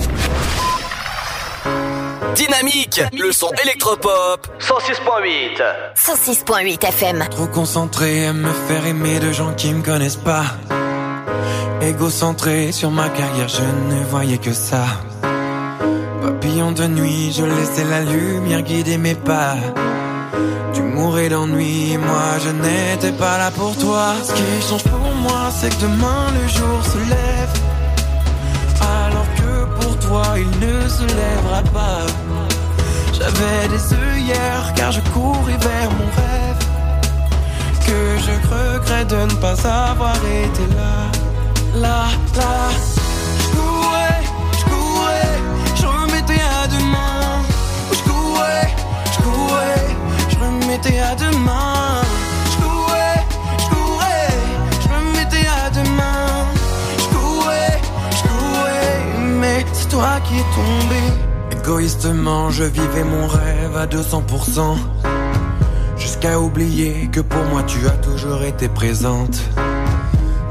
Dynamique, le son électropop 106.8. 106.8 FM. Trop concentré à me faire aimer de gens qui me connaissent pas. Égocentré sur ma carrière, je ne voyais que ça. Papillon de nuit, je laissais la lumière guider mes pas. Tu mourais d'ennui, moi je n'étais pas là pour toi. Ce qui change pour moi, c'est que demain le jour se lève. Alors il ne se lèvera pas. J'avais des œillères car je courais vers mon rêve. Que je regrette de ne pas avoir été là, là, là. Je courais, je courais, je remettais à demain. Je courais, je courais, je remettais à demain. Toi qui es tombé. Égoïstement, je vivais mon rêve à 200%. Jusqu'à oublier que pour moi tu as toujours été présente.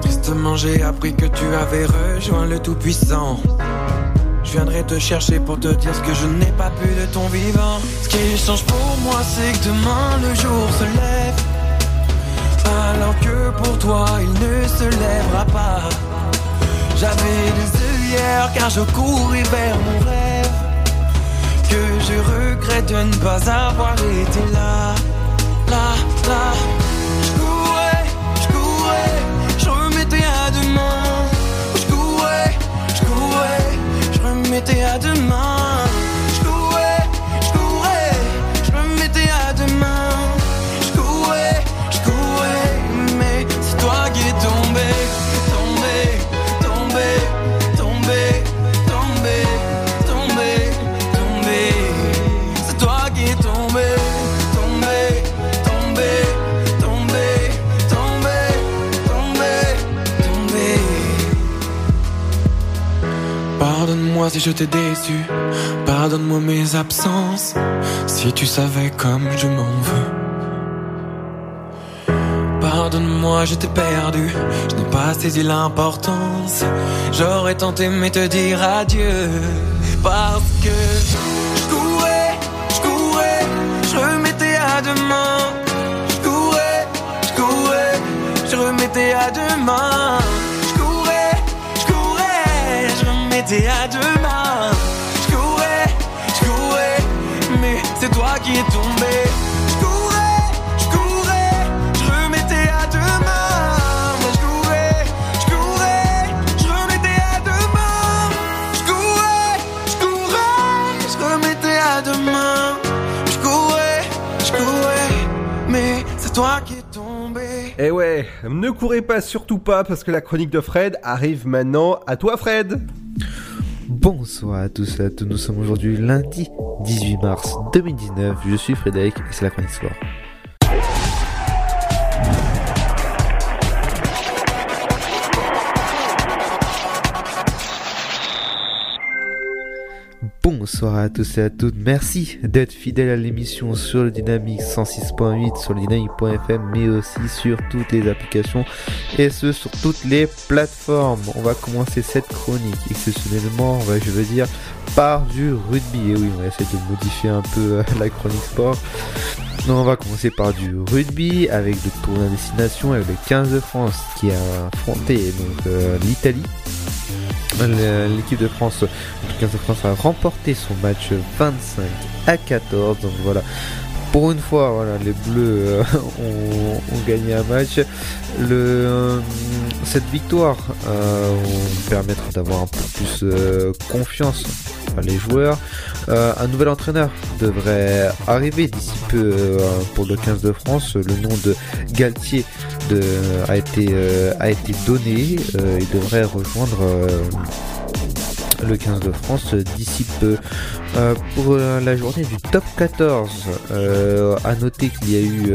Tristement, j'ai appris que tu avais rejoint le Tout-Puissant. Je viendrai te chercher pour te dire ce que je n'ai pas pu de ton vivant. Ce qui change pour moi, c'est que demain le jour se lève. Alors que pour toi, il ne se lèvera pas. J'avais des car je courais vers mon rêve. Que je regrette de ne pas avoir été là, là, là. Si je t'ai déçu, pardonne-moi mes absences, si tu savais comme je m'en veux. Pardonne-moi, je t'ai perdu, je n'ai pas saisi l'importance. J'aurais tenté mais te dire adieu, parce que je courais, je courais, je remettais à demain. Je courais, je courais, je remettais à demain. À. Je courais, je courais, mais c'est toi qui es tombé. Je courais, je courais, je remettais à demain. Moi, je courais, je courais, je remettais à demain. Je courais, je courais, je remettais à demain. Je courais, je courais, mais c'est toi qui es tombé. Eh ouais, ne courez pas, surtout pas, parce que la chronique de Fred arrive maintenant à toi, Fred. Bonsoir à tous et à nous sommes aujourd'hui lundi 18 mars 2019, je suis Frédéric et c'est la chronique sport. Bonsoir à tous et à toutes, merci d'être fidèles à l'émission sur le Dynamique 106.8, sur le mais aussi sur toutes les applications et ce sur toutes les plateformes. On va commencer cette chronique exceptionnellement, je veux dire, par du rugby. Et oui, on va essayer de modifier un peu euh, la chronique sport. On va commencer par du rugby avec le tournoi à destination avec le 15 de France qui a affronté donc euh, l'Italie. L'équipe de France, le 15 de France a remporté son match 25 à 14. Donc voilà, pour une fois, les Bleus euh, ont, gagné un match. Euh, cette victoire euh, va permettre d'avoir un peu plus euh, confiance à les joueurs. Un nouvel entraîneur devrait arriver d'ici peu pour le 15 de France. Le nom de Galtier a, été, donné. Il devrait rejoindre le 15 de France d'ici peu. Euh, pour euh, la journée du top 14, euh, à noter qu'il y a eu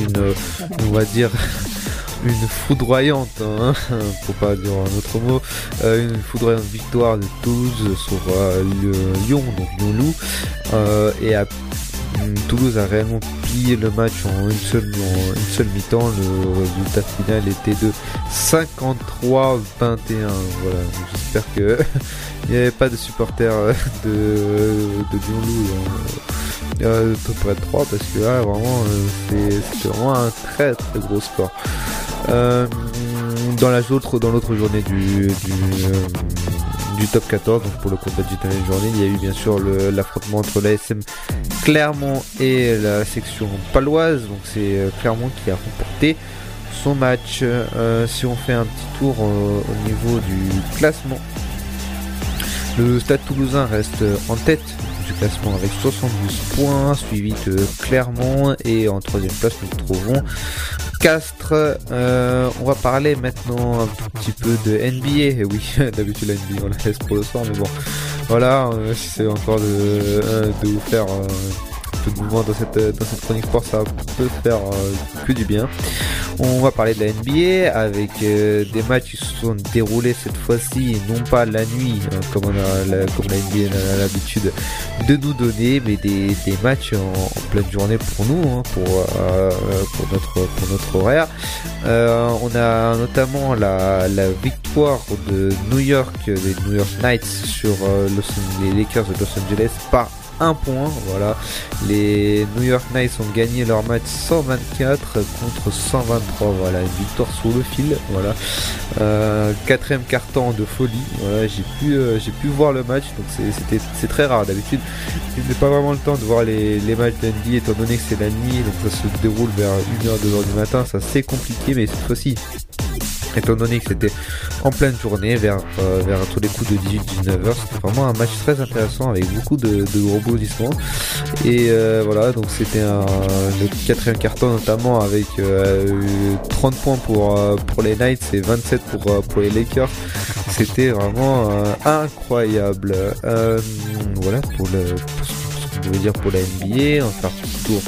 une, on va dire, une foudroyante, hein, pour pas dire un autre mot, une foudroyante victoire de Toulouse sur le Lyon, donc Lyon-Loup, euh, et à Toulouse a réellement plié le match en une seule, une seule mi-temps. Le résultat final était de 53-21. Voilà, j'espère que il n'y avait pas de supporters euh, de, de Lyon-Loup euh, euh, top 3 parce que là vraiment euh, c'est- vraiment un très très gros score. Euh, dans la l'autre dans l'autre journée du, du top 14 donc pour le combat de dernière journée. Il y a eu bien sûr l'affrontement entre l'ASM Clermont et la section paloise. Donc c'est euh, Clermont qui a remporté son match. Euh, si on fait un petit tour euh, au niveau du classement le Stade Toulousain reste en tête classement avec 72 points, suivi de Clermont et en troisième place nous trouvons Castres. Euh, on va parler maintenant un petit peu de NBA. Et oui, d'habitude la NBA on la laisse pour le soir, mais bon, voilà, euh, si c'est encore de, euh, de vous faire euh, mouvement dans cette, dans cette chronique sport, ça peut faire euh, que du bien. On va parler de la NBA avec euh, des matchs qui se sont déroulés cette fois-ci, non pas la nuit, hein, comme, on a, comme la NBA a l'habitude de nous donner, mais des, matchs en, pleine journée pour nous, hein, pour, euh, pour, notre, pour notre horaire. On a notamment la, victoire de New York, des New York Knights sur Los- les Lakers de Los Angeles par un point. Voilà, les New York Knights ont gagné leur match 124 contre 123. Voilà, une victoire sur le fil. Voilà, euh, quatrième carton de folie. Voilà, j'ai pu, euh, j'ai pu voir le match, donc c'était, c'est très rare. D'habitude, je n'ai pas vraiment le temps de voir les, matchs d'NBA étant donné que c'est la nuit, donc ça se déroule vers 1h, 2h du matin. Ça c'est compliqué, mais cette fois-ci, étant donné que c'était en pleine journée, vers, euh, vers tous les coups de 18-19h, c'était vraiment un match très intéressant avec beaucoup de, de rebondissements. Et euh, voilà, donc c'était le quatrième carton notamment avec euh, 30 points pour, euh, pour les Knights et 27 pour, euh, pour les Lakers. C'était vraiment euh, incroyable. Euh, voilà pour, le, pour ce qu'on pouvait dire pour la NBA. On va faire un petit tour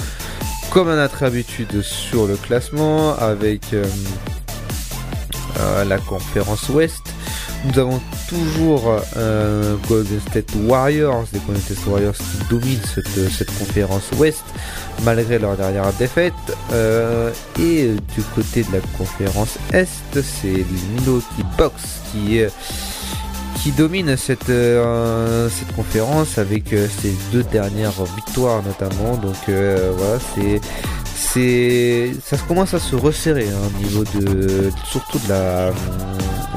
comme à notre habitude sur le classement avec euh, euh, la conférence Ouest. Nous avons toujours euh, Golden State Warriors, les Golden State Warriors qui dominent cette, conférence Ouest malgré leur dernière défaite. Euh, et du côté de la conférence Est, c'est les Milwaukee Bucks qui euh, qui domine cette, euh, cette conférence avec euh, ses deux dernières victoires notamment. Donc euh, voilà, c'est c'est ça commence à se resserrer hein, au niveau de surtout de la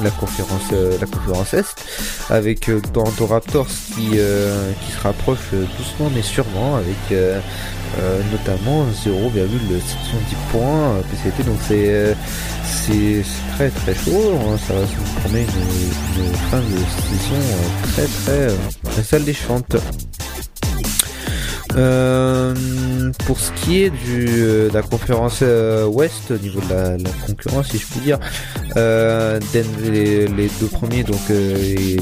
la conférence euh, la conférence est avec euh, Toronto Raptors qui euh, qui se rapproche euh, doucement mais sûrement avec euh, euh, notamment 0,70 points PCT donc c'est c'est très très chaud hein, ça va se promet une, fin de saison très très euh, très alléchante euh, pour ce qui est du, euh, de la conférence euh, Ouest, au niveau de la, la concurrence, si je puis dire, euh, Den- les, deux premiers, donc euh, les,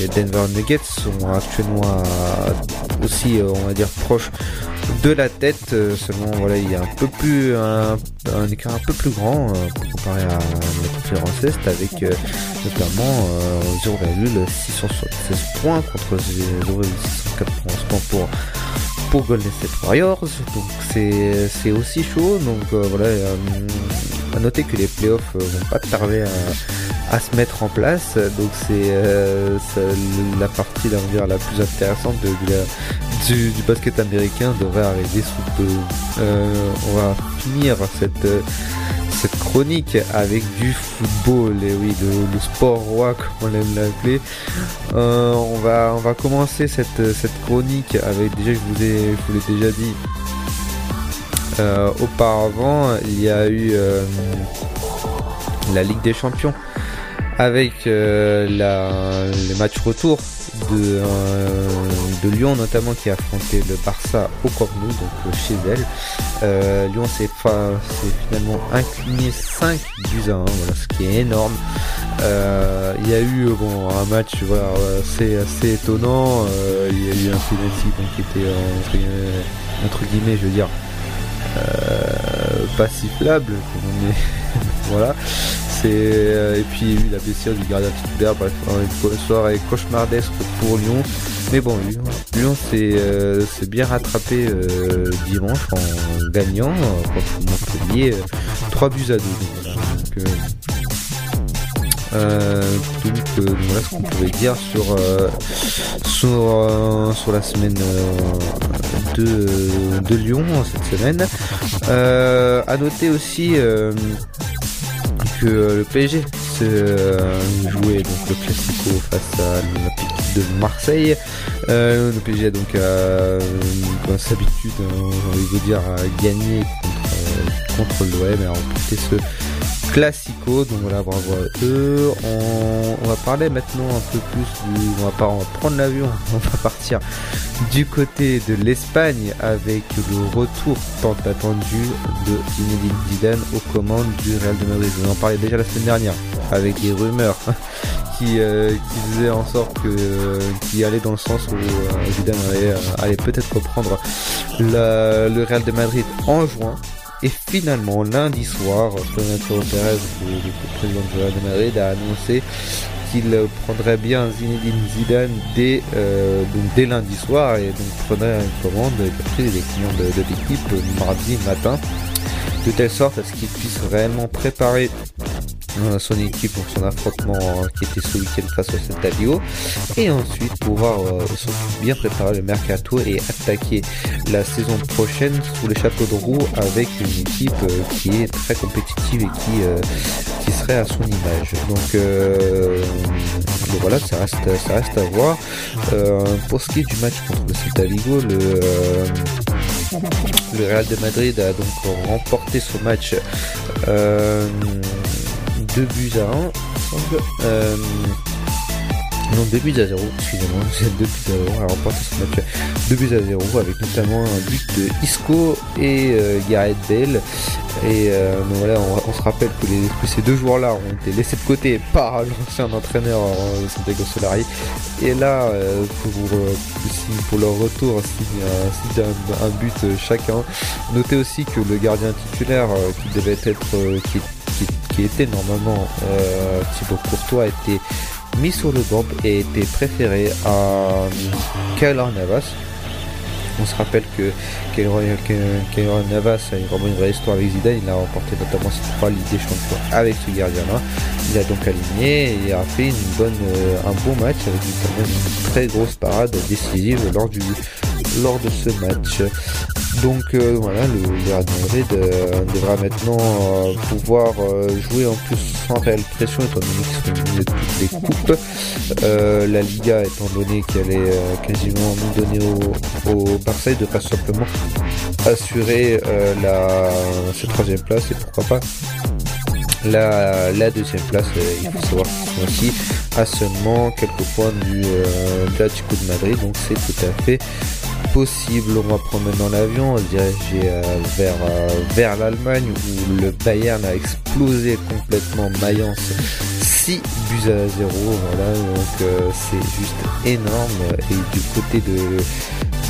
les Denver Nuggets, sont actuellement à- aussi, euh, on va dire, proches de la tête. euh, seulement, voilà, il y a un peu plus, un, un écart un peu plus grand euh, comparé à la conférence Est, avec euh, notamment euh, 0,676 points contre 0,691 points pour Golden State Warriors. Donc c'est c'est aussi chaud. Donc euh, voilà, euh, à noter que les playoffs euh, vont pas tarder à, à se mettre en place. Donc c'est euh, la partie la plus intéressante du, basket américain devrait arriver sous peu. Euh, on va finir cette euh, cette chronique avec du football, et oui, le, sport roi comme on aime l'appeler. On va on va commencer cette cette chronique avec déjà je vous ai vous l'ai déjà dit auparavant il y a eu la Ligue des Champions avec euh, les matchs retour de, euh, Lyon notamment qui a affronté le Barça au Camp Nou donc euh, chez elle Lyon s'est finalement incliné 5 buts à 1 voilà, ce qui est énorme il y a eu bon un match voilà assez assez étonnant il y a eu un penalty donc, qui était entre, guillemets- je veux dire pas sifflable. est- voilà. Euh, et puis oui, la blessure du gardien titulaire, bref, hein, une soirée cauchemardesque pour Lyon. Mais bon, Lyon, Lyon s'est euh, bien rattrapé euh, dimanche en gagnant contre Montpellier, euh, 3 buts à 2. Donc, voilà. Ce qu'on pouvait dire sur sur, sur la semaine de, de Lyon cette semaine. À noter aussi que euh, le PSG se euh, jouait donc le classico face à l'Olympique de Marseille. Euh, le PSG a donc comme sa habitude, hein, j'ai envie dire, contre, contre l'OM et a remporté ce classico. Donc voilà, bravo à eux. On, va parler maintenant un peu plus du. On va, pas, on va prendre l'avion, on va partir du côté de l'Espagne avec le retour tant attendu de Zinedine Zidane aux commandes du Real de Madrid. On en parlait déjà la semaine dernière avec des rumeurs qui, euh, qui faisaient en sorte que euh, qui allaient dans le sens où euh, Zidane allait, euh, allait peut-être reprendre le Real de Madrid en juin. Et finalement, lundi soir, Florentino Pérez, le, le président de Madrid, a annoncé qu'il prendrait bien Zinedine Zidane dès, euh, donc dès lundi soir et donc prendrait une commande pris les clients de, de l'équipe euh, mardi matin de telle sorte à ce qu'il puisse réellement préparer euh, son équipe pour son affrontement euh, qui était ce face au Vigo et ensuite pouvoir euh, bien préparer le mercato et attaquer la saison prochaine sous le chapeau de roue avec une équipe qui est très compétitive et qui, serait à son image. Donc, voilà, ça reste, ça reste à voir. Pour ce qui est du match contre le Vigo, le, le Real de Madrid a donc remporté son match euh, 2 buts à 1. Non, 2 buts à 0, excusez-moi, c'est 2 buts à 0, elle a remporté ce match 2 buts à 0 avec notamment un but de Isco et euh, Gareth Bale. Et euh, mais voilà, on, se rappelle que, ces deux joueurs-là ont été laissés de côté par l'ancien entraîneur euh, Santiago Solari. Et là, euh, pour, euh, pour leur retour, signe un, signe un, but chacun. Notez aussi que le gardien titulaire euh, qui devait être, qui, qui- qui était normalement Thibaut Courtois, a été mis sur le banc et était préféré à euh, Keylor Navas. On se rappelle que Keylor Navas a une- vraiment une vraie histoire avec Zidane. Il a remporté notamment ses trois Ligues des Champions avec ce gardien-là. Il a donc aligné et a fait une bonne, euh, un bon match avec une très grosse parade décisive lors du lors de ce match. Donc euh, voilà, le, Real Madrid euh, devra maintenant pouvoir jouer en plus sans réelle pression étant donné qu'ils toutes les coupes. La Liga étant donné qu'elle est quasiment donnée au, au Barça, il devra simplement assurer euh, la troisième place et pourquoi pas la, la deuxième place, euh, il faut savoir aussi à seulement quelques points du euh, de l'Atlético de Madrid, donc c'est tout à fait possible. On va prendre maintenant l'avion, on se diriger euh, vers, vers l'Allemagne où le Bayern a explosé complètement Mayence 6 buts à 0. Voilà, donc c'est juste énorme. Et du côté de,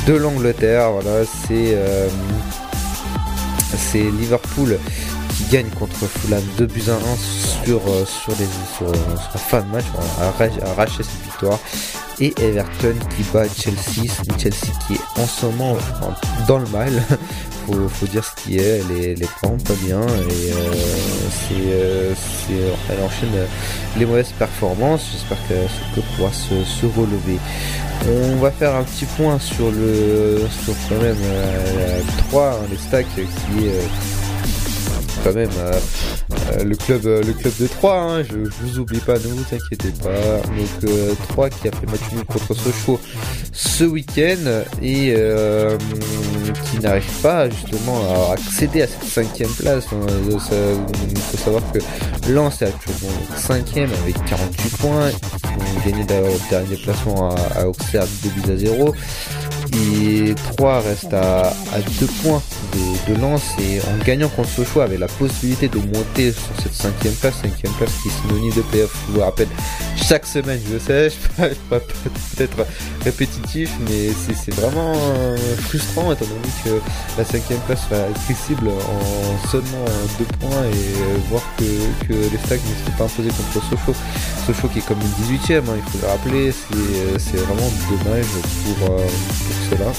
de l'Angleterre, voilà, c'est euh, c'est Liverpool qui gagne contre Fulham 2 buts à 1 sur, euh, sur, sur, la fin de match, a arraché- cette victoire. Et Everton qui bat Chelsea, Chelsea qui est en ce moment en- dans le mal. faut, faut dire ce qui est, elle est, elle pas bien et euh, c'est, elle enchaîne les mauvaises performances. J'espère que ce club pourra se relever. On va faire un petit point sur le sur quand même euh, la 3, hein, les stacks qui est euh, quand même euh, euh, le club euh, le club de 3 hein, je, vous oublie pas ne vous inquiétez pas. Donc euh, 3 qui a fait match nul contre Sochaux ce week-end et qui n'arrive pas justement à accéder à cette cinquième place. Hein. Il faut savoir que Lens est actuellement cinquième avec 48 points. Ils ont gagné le dernier placement à, à Auxerre 2 buts à 0 et 3 reste à, à 2 points de, Lens et en gagnant contre Sochaux avait la possibilité de monter sur cette cinquième place, cinquième place qui est synonyme de playoff. Je vous le rappelle chaque semaine, je sais, je peux pas peut-être répétitif, mais c'est vraiment euh, frustrant étant donné que la cinquième place soit accessible en seulement deux points et euh, voir que, les Stags ne s'étaient pas imposés contre Sochaux. Sochaux qui est comme une 18ème, hein, il faut le rappeler, c'est euh, vraiment dommage pour cela.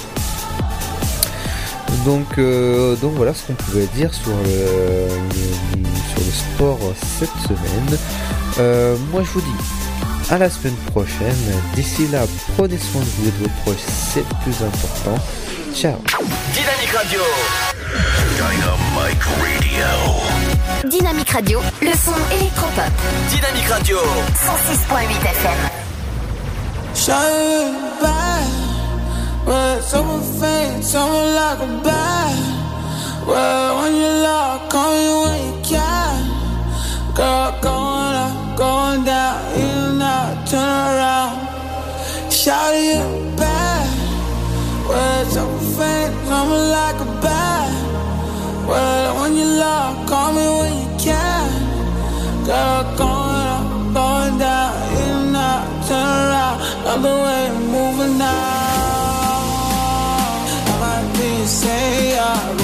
Donc, euh, donc voilà ce qu'on pouvait dire sur le, le- sur le sport cette semaine. Euh, moi je vous dis à la semaine prochaine. D'ici là, prenez soin de vous et de vos proches, c'est le plus important. Ciao Dynamique Radio. Dynamic Radio. Dynamique Radio, le son électropop. Dynamique Radio. 106.8 FM. Shine but someone faint, someone like a bat. Well, when you love, call me when you can. Girl, going up, going down, and out, turn around. Shout you back, well, someone faint, someone like a bat. Well, when you love, call me when you can. Girl, going up, going down, and out, turn around. Love the way you're moving now. I might be insane, yeah, but I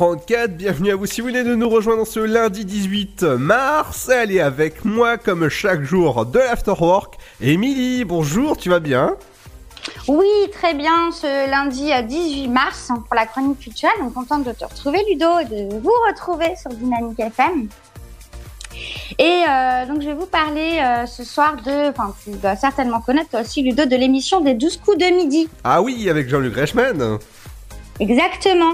18h34, bienvenue à vous si vous venez de nous rejoindre ce lundi 18 mars. Allez avec moi comme chaque jour de l'afterwork. Émilie, bonjour, tu vas bien? Oui, très bien, ce lundi à 18 mars hein, pour la chronique culturelle. Donc contente de te retrouver Ludo et de vous retrouver sur Dynamique FM. Et euh, donc je vais vous parler euh, ce soir de, enfin tu dois certainement connaître toi aussi Ludo, de l'émission des 12 coups de midi. Ah oui, avec Jean-Luc Reichmann. Exactement.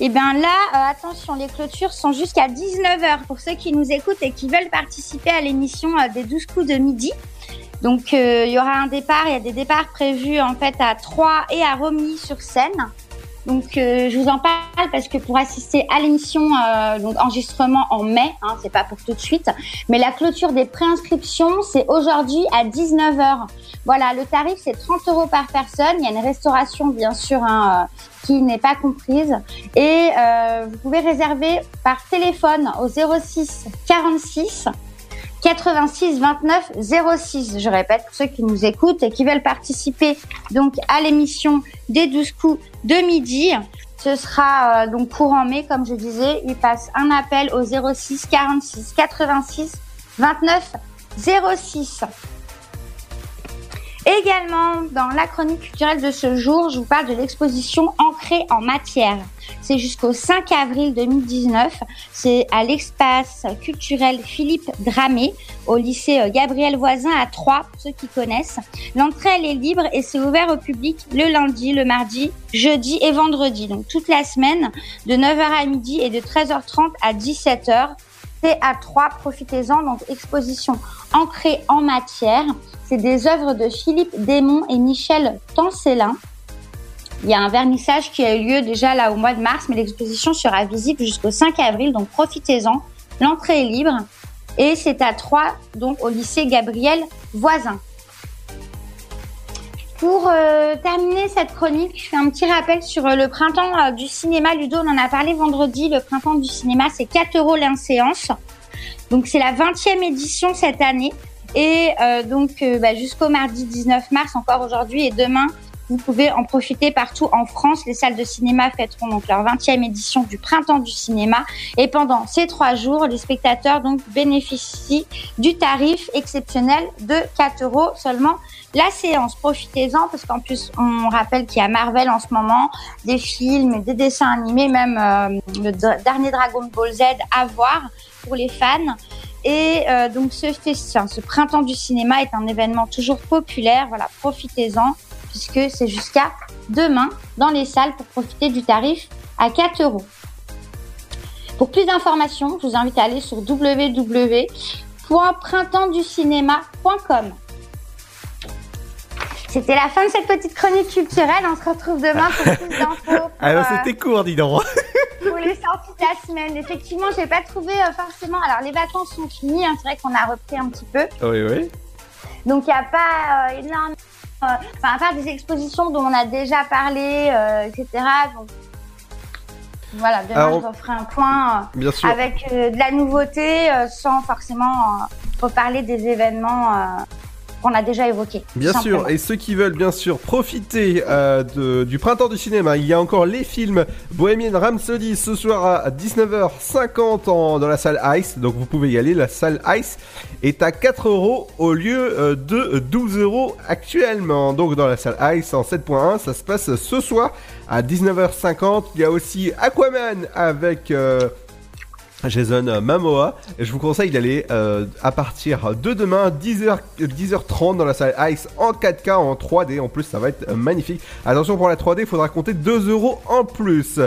Et bien là, euh, attention, les clôtures sont jusqu'à 19h pour ceux qui nous écoutent et qui veulent participer à l'émission euh, des 12 coups de midi. Donc euh, il y aura un départ, il y a des départs prévus en fait à Troyes et à Romilly sur Seine. Donc je vous en parle parce que pour assister à l'émission, donc enregistrement en mai, hein, c'est pas pour tout de suite, mais la clôture des préinscriptions c'est aujourd'hui à 19h. Voilà, le tarif c'est 30 euros par personne. Il y a une restauration bien sûr hein, n'est pas comprise et euh, vous pouvez réserver par téléphone au 06 46 86 29 06. Je répète pour ceux qui nous écoutent et qui veulent participer donc à l'émission des 12 coups de midi. Ce sera euh, donc courant mai, comme je disais. Il passe un appel au 06 46 86 29 06. Également, dans la chronique culturelle de ce jour, je vous parle de l'exposition Ancrée en matière. C'est jusqu'au 5 avril 2019. C'est à l'espace culturel Philippe Dramé, au lycée euh, Gabriel Voisin à Troyes, pour ceux qui connaissent. L'entrée, elle est libre et c'est ouvert au public le lundi, le mardi, jeudi et vendredi. Donc toute la semaine, de 9h à midi et de 13h30 à 17h. C'est à 3, profitez-en. Donc exposition ancrée en matière. C'est des œuvres de Philippe Desmond et Michel Tancelin. Il y a un vernissage qui a eu lieu déjà là au mois de mars, mais l'exposition sera visible jusqu'au 5 avril, donc profitez-en. L'entrée est libre et c'est à 3, donc au lycée Gabriel Voisin. Pour euh, terminer cette chronique, je fais un petit rappel sur euh, le printemps euh, du cinéma. Ludo, on en a parlé vendredi. Le printemps du cinéma, c'est 4 euros l'inséance. Donc c'est la 20e édition cette année. Et donc bah, jusqu'au mardi 19 mars, encore aujourd'hui et demain, vous pouvez en profiter partout en France. Les salles de cinéma fêteront donc leur 20e édition du printemps du cinéma. Et pendant ces trois jours, les spectateurs donc bénéficient du tarif exceptionnel de 4 euros seulement la séance. Profitez-en parce qu'en plus, on rappelle qu'il y a Marvel en ce moment, des films, des dessins animés, même euh, le dernier Dragon Ball Z à voir pour les fans. Et euh, donc ce, ce printemps du cinéma est un événement toujours populaire. Voilà, profitez-en puisque c'est jusqu'à demain dans les salles pour profiter du tarif à 4 euros. Pour plus d'informations, je vous invite à aller sur www.printempsducinéma.com. C'était la fin de cette petite chronique culturelle. On se retrouve demain pour plus d'infos. Alors euh, c'était court, dis donc. pour les sorties de la semaine. Effectivement, j'ai pas trouvé euh, forcément. Alors, les vacances sont finies. hein, c'est vrai qu'on a repris un petit peu. oui, oui. Donc, il n'y a pas euh, énormément. Euh, Enfin, à part des expositions dont on a déjà parlé, euh, etc. Donc, voilà, demain, Alors, je referai un point euh, bien sûr. avec de la nouveauté sans forcément reparler des événements qu'on a déjà évoqués. Bien sûr, et ceux qui veulent bien sûr profiter euh, de- du printemps du cinéma, il y a encore les films Bohemian Rhapsody ce soir à 19h50 en- dans la salle Ice, donc vous pouvez y aller, la salle Ice est à 4 euros au lieu euh, de 12 euros actuellement. Donc dans la salle Ice en 7.1, ça se passe ce soir à 19h50. Il y a aussi Aquaman avec... euh, Jason Momoa. Et je vous conseille d'aller euh, à partir de demain 10h, 10h30 dans la salle Ice en 4K en 3D. En plus, ça va être magnifique. Attention pour la 3D, il faudra compter 2 euros en plus.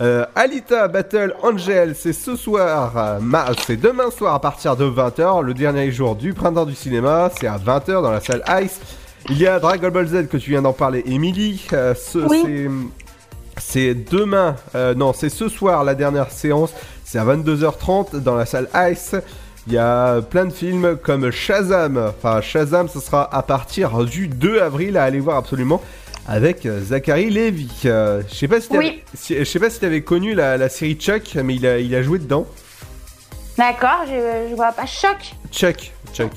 Euh, Alita Battle Angel, c'est ce soir, euh, c'est demain soir à partir de 20h, le dernier jour du printemps du cinéma, c'est à 20h dans la salle Ice. Il y a Dragon Ball Z que tu viens d'en parler, Emily. Ce- Oui. c'est- demain, non, c'est ce soir la dernière séance. C'est à 22h30 dans la salle Ice. Il y a plein de films comme Shazam. Enfin, Shazam, ce sera à partir du 2 avril à aller voir absolument avec euh, Zachary Levy. Euh, je sais pas si t'avais Oui. si- je sais pas si t'avais connu la, la série Chuck, mais il a, il a joué dedans. D'accord, je, je vois pas. Chuck, Chuck.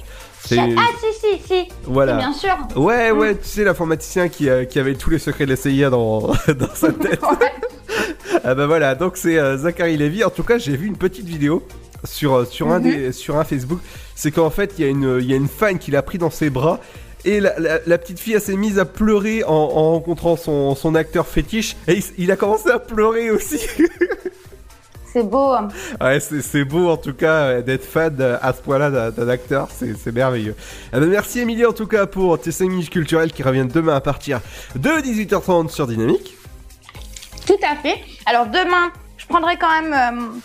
C'est Ah, si, si, si. Voilà. Bien sûr. Ouais, ouais, tu sais, l'informaticien qui, euh, qui avait tous les secrets de la CIA dans, dans sa tête. ah bah voilà, donc c'est euh, Zachary Levy. En tout cas, j'ai vu une petite vidéo sur, euh, sur, un, Mhm. des, sur un Facebook. C'est qu'en fait, il y, a une- y a une fan qui l'a pris dans ses bras. Et la, la- la petite fille, elle s'est mise à pleurer en, en rencontrant son, son acteur fétiche. Et il, il a commencé à pleurer aussi. C'est beau. hein. Ouais, c'est beau en tout cas euh, d'être fan à ce point-là d'un acteur, c'est merveilleux. Eh ben, merci Emilie en tout cas pour tes 5 minutes culturelles qui reviennent demain à partir de 18h30 sur Dynamique. Fait. Alors demain, je prendrai quand même euh,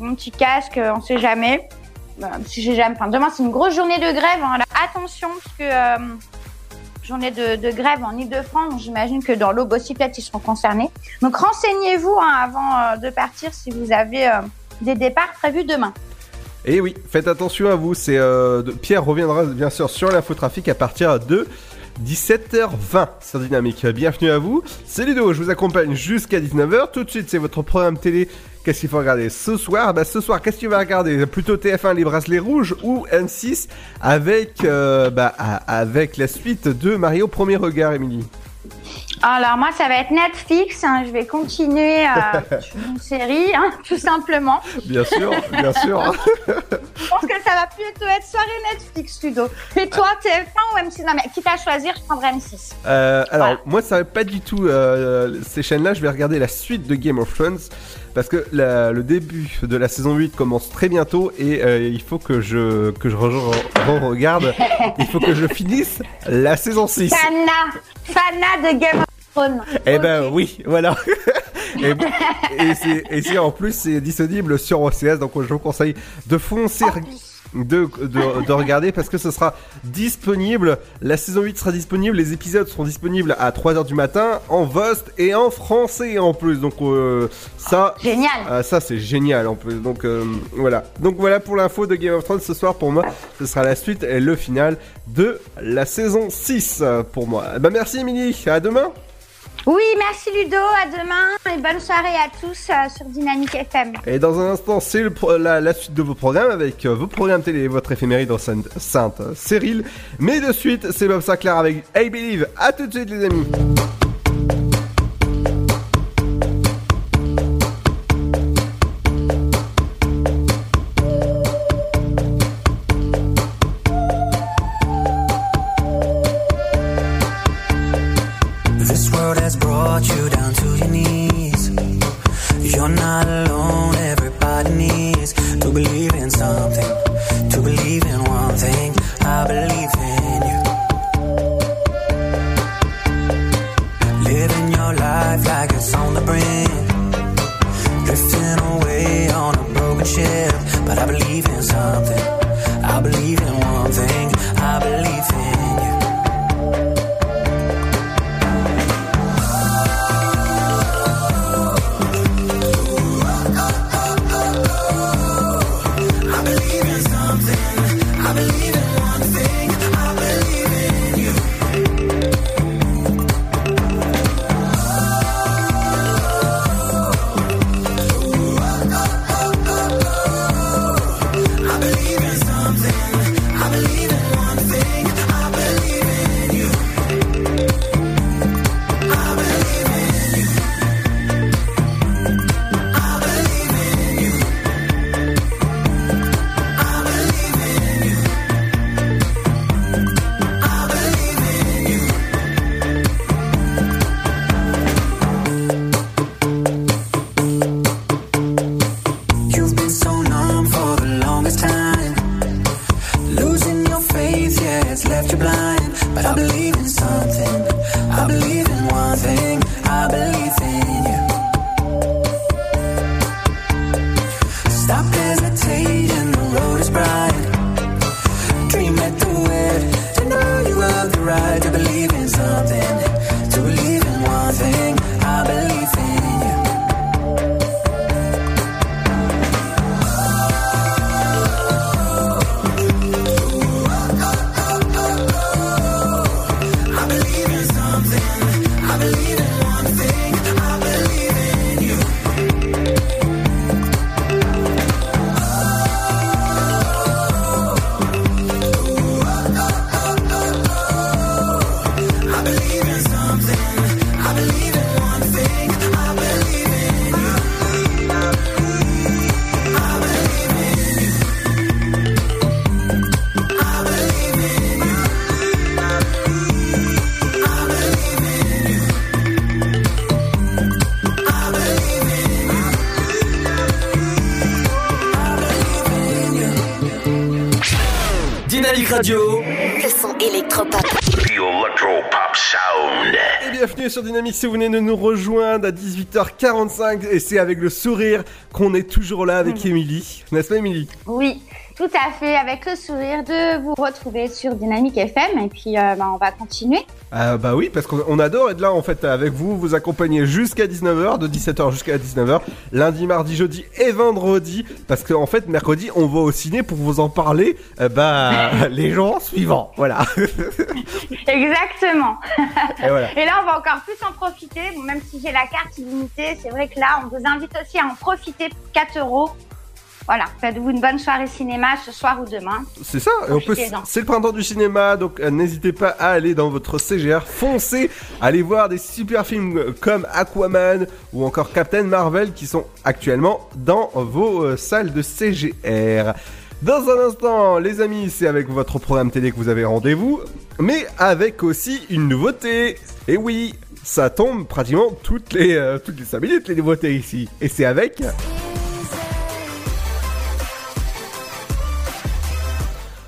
mon petit casque, euh, on sait jamais. Euh, si j'ai jamais. Enfin, demain c'est une grosse journée de grève. hein. Alors, attention parce que journée de, grève en Ile-de-France. J'imagine que dans l'Aube aussi, peut-être ils seront concernés. Donc renseignez-vous hein, avant de partir si vous avez des départs prévus demain. Et oui, faites attention à vous. C'est Pierre reviendra bien sûr sur l'infotrafic à partir de 17h20 sur Dynamique. Bienvenue à vous. C'est Ludo, je vous accompagne jusqu'à 19h. Tout de suite, c'est votre programme télé. Qu'est-ce qu'il faut regarder ce soir? Bah ce soir, qu'est-ce que tu regarder? Plutôt TF1 les bracelets rouges ou M6 avec euh, bah, avec la suite de Mario Premier Regard, Émilie. Alors moi, ça va être Netflix. hein. Je vais continuer euh, une série, hein, tout simplement. Bien sûr, bien sûr. Je pense que ça va plutôt être soirée Netflix, Ludo. Et toi, TF1 ou M6 Non, mais quitte à choisir, je prendrai M6. Euh, alors, moi, ça va pas du tout euh, ces chaînes-là. Je vais regarder la suite de Game of Thrones parce que la- le début de la saison 8 commence très bientôt et euh, il faut que je que je re- re- regarde. il faut que je finisse la saison 6. Fana, Fana de Game of Thrones. Eh ben oui, voilà. et et c'est et c'est- en plus c'est disponible sur OCS, donc je vous conseille de foncer. De, de, de regarder parce que ce sera disponible. La saison 8 sera disponible les épisodes seront disponibles à 3h du matin en Vost et en français en plus. Donc euh, ça génial. euh, ça c'est génial en plus. Donc euh, voilà. Donc voilà pour l'info de Game of Thrones ce soir. Pour moi ce sera la suite et le final de la saison 6 euh, pour moi. Bah merci Émilie. À demain Oui, merci Ludo. À demain et bonne soirée à tous euh, sur Dynamique FM. Et dans un instant, c'est la, suite de vos programmes avec euh, vos programmes télé et votre éphéméride en Sainte, Sainte. Mais de suite, c'est Bob Sinclair avec I Believe. À tout de suite, les amis. Has brought you down to your knees. You're not alone, everybody needs to believe in something, to believe in one thing. I believe in you. Living your life like it's on the brink, drifting away on a broken ship. But I believe in something, I believe in yeah, it's left you blind. But I believe in something. Dynamique si vous venez de nous rejoindre à 18h45 et c'est avec le sourire qu'on est toujours là avec Émilie. N'est-ce pas Émilie? Oui. Tout à fait, avec le sourire de vous retrouver sur Dynamique FM. Et puis, euh, bah, on va continuer. Ah bah oui, parce qu'on on adore être là en fait avec vous, vous accompagner jusqu'à 19h, de 17h jusqu'à 19h, lundi, mardi, jeudi et vendredi, parce qu'en fait mercredi on va au ciné pour vous en parler, euh, bah les jours suivants, voilà. Exactement. Et voilà. Et là, on va encore plus en profiter. Bon, même si j'ai la carte illimitée, c'est vrai que là, on vous invite aussi à en profiter pour 4 euros. Voilà, faites-vous une bonne soirée cinéma ce soir ou demain. C'est ça, et c'est le printemps du cinéma, donc euh, n'hésitez pas à aller dans votre CGR, foncez, allez voir des super films euh, comme Aquaman ou encore Captain Marvel qui sont actuellement dans vos euh, salles de CGR. Dans un instant, les amis, c'est avec votre programme télé que vous avez rendez-vous, mais avec aussi une nouveauté. Et oui, ça tombe pratiquement toutes les, euh, toutes les 5 minutes les nouveautés ici. Et c'est avec...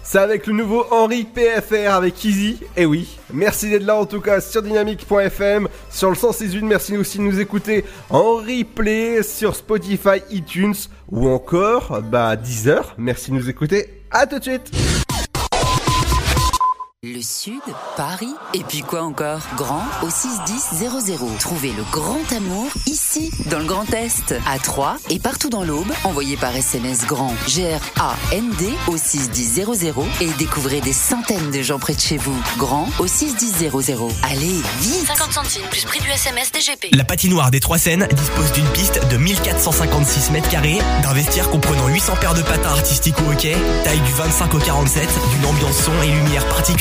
C'est avec le nouveau Henri PFR avec Easy. Et oui, merci d'être là en tout cas sur dynamique.fm, sur le 168. Merci aussi de nous écouter en replay sur Spotify, iTunes ou encore bah 10h. Merci de nous écouter. À tout de suite. Le Sud, Paris, et puis quoi encore? Grand au 61000. Trouvez le grand amour ici, dans le Grand Est, à Troyes et partout dans l'Aube. Envoyez par SMS grand G-R-A-N-D au 61000 et découvrez des centaines de gens près de chez vous. Grand au 61000. Allez, vite 50 centimes plus prix du SMS DGP. La patinoire des Trois Seines dispose d'une piste de 1456 mètres carrés, d'un vestiaire comprenant 800 paires de patins artistiques au hockey, taille du 25 au 47, d'une ambiance son et lumière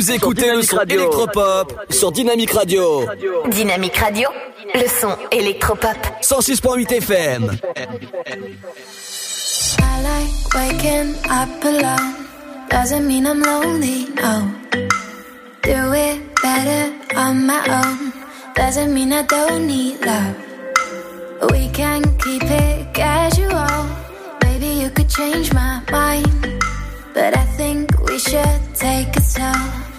Vous écoutez le son électropop sur Dynamique Radio. Dynamique Radio, le son électropop. 106.8 FM. I like waking up alone. Doesn't mean I'm lonely, no. Do it better on my own. Doesn't mean I don't need love. We can keep it casual. Maybe you could change my mind. But I think we should take it slow.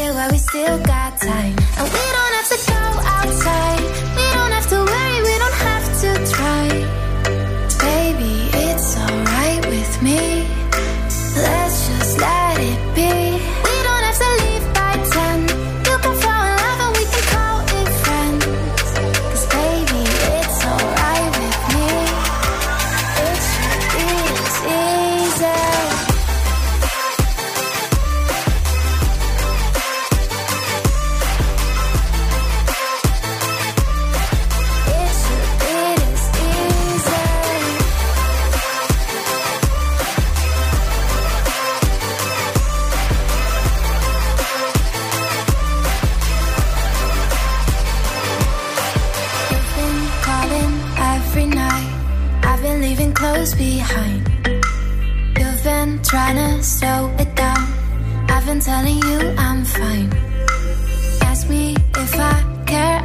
It while we still got time. And we don't have to go outside. We don't have to worry, we don't have to try. Baby, it's alright with me. Trying to slow it down. I've been telling you I'm fine. Ask me if I care,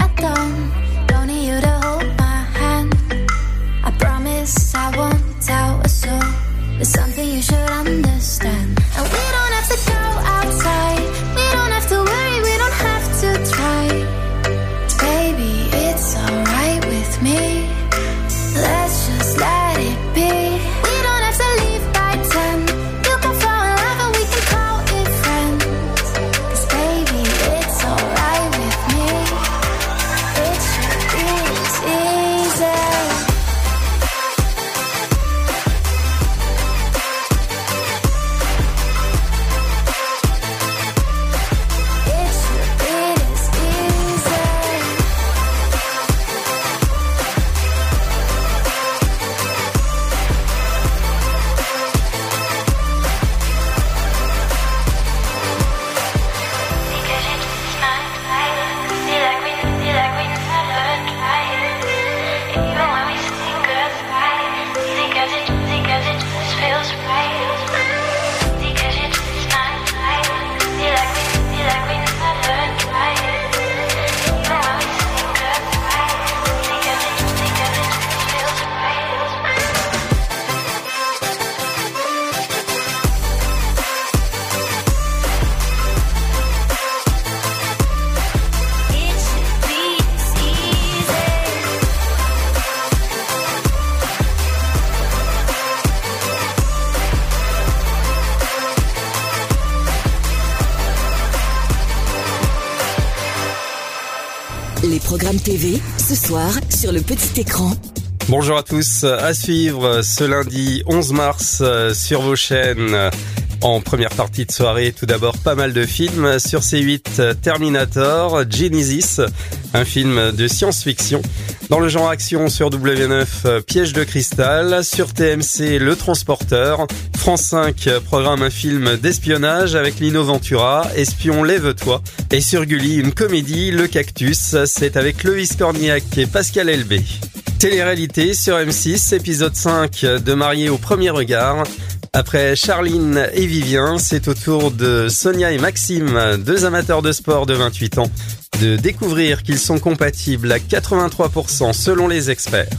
programme TV, ce soir sur le petit écran. Bonjour à tous, à suivre ce lundi 11 mars euh, sur vos chaînes. En première partie de soirée, tout d'abord pas mal de films. Sur C8, euh, Terminator, Genesis, un film de science-fiction. Dans le genre action sur W9, euh, Piège de cristal. Sur TMC, Le Transporteur. France 5 euh, programme un film d'espionnage avec Lino Ventura, Espion lève-toi. Et sur Gulli, une comédie, Le Cactus. C'est avec Loïs Cornillac et Pascal Elbé. Télé-réalité sur M6, épisode 5 de Marié au premier regard. Après Charline et Vivien, c'est au tour de Sonia et Maxime, deux amateurs de sport de 28 ans, de découvrir qu'ils sont compatibles à 83% selon les experts.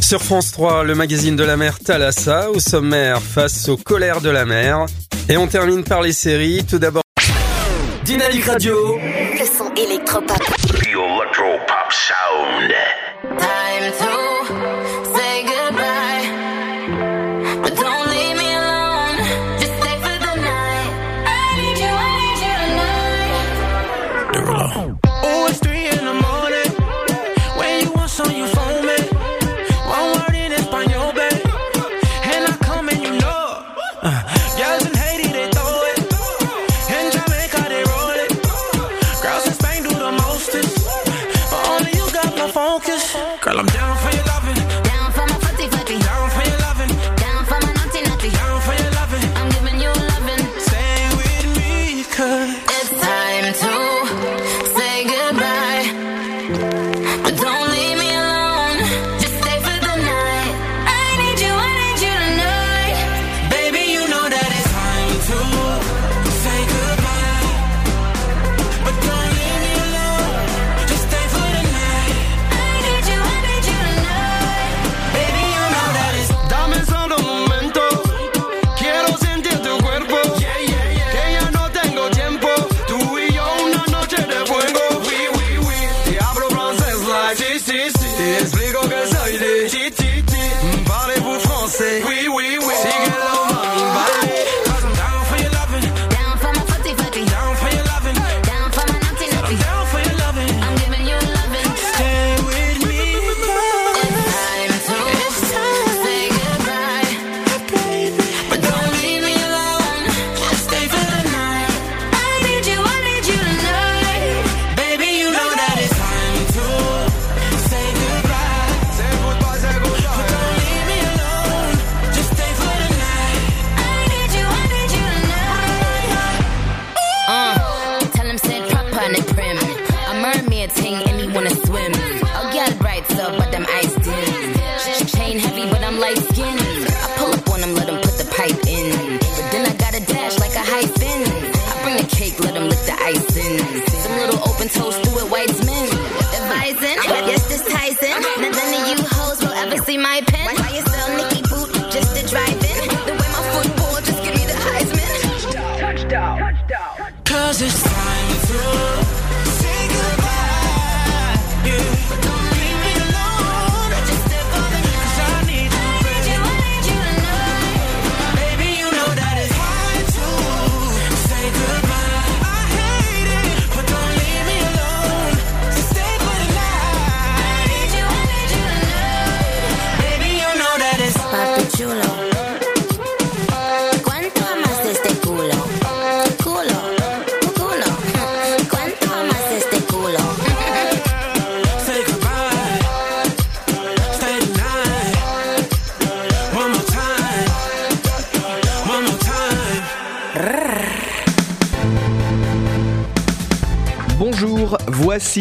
Sur France 3, le magazine de la mer Thalassa, au sommaire face aux colères de la mer. Et on termine par les séries, tout d'abord... Dynamique Radio Le son électropop. The electropop sound.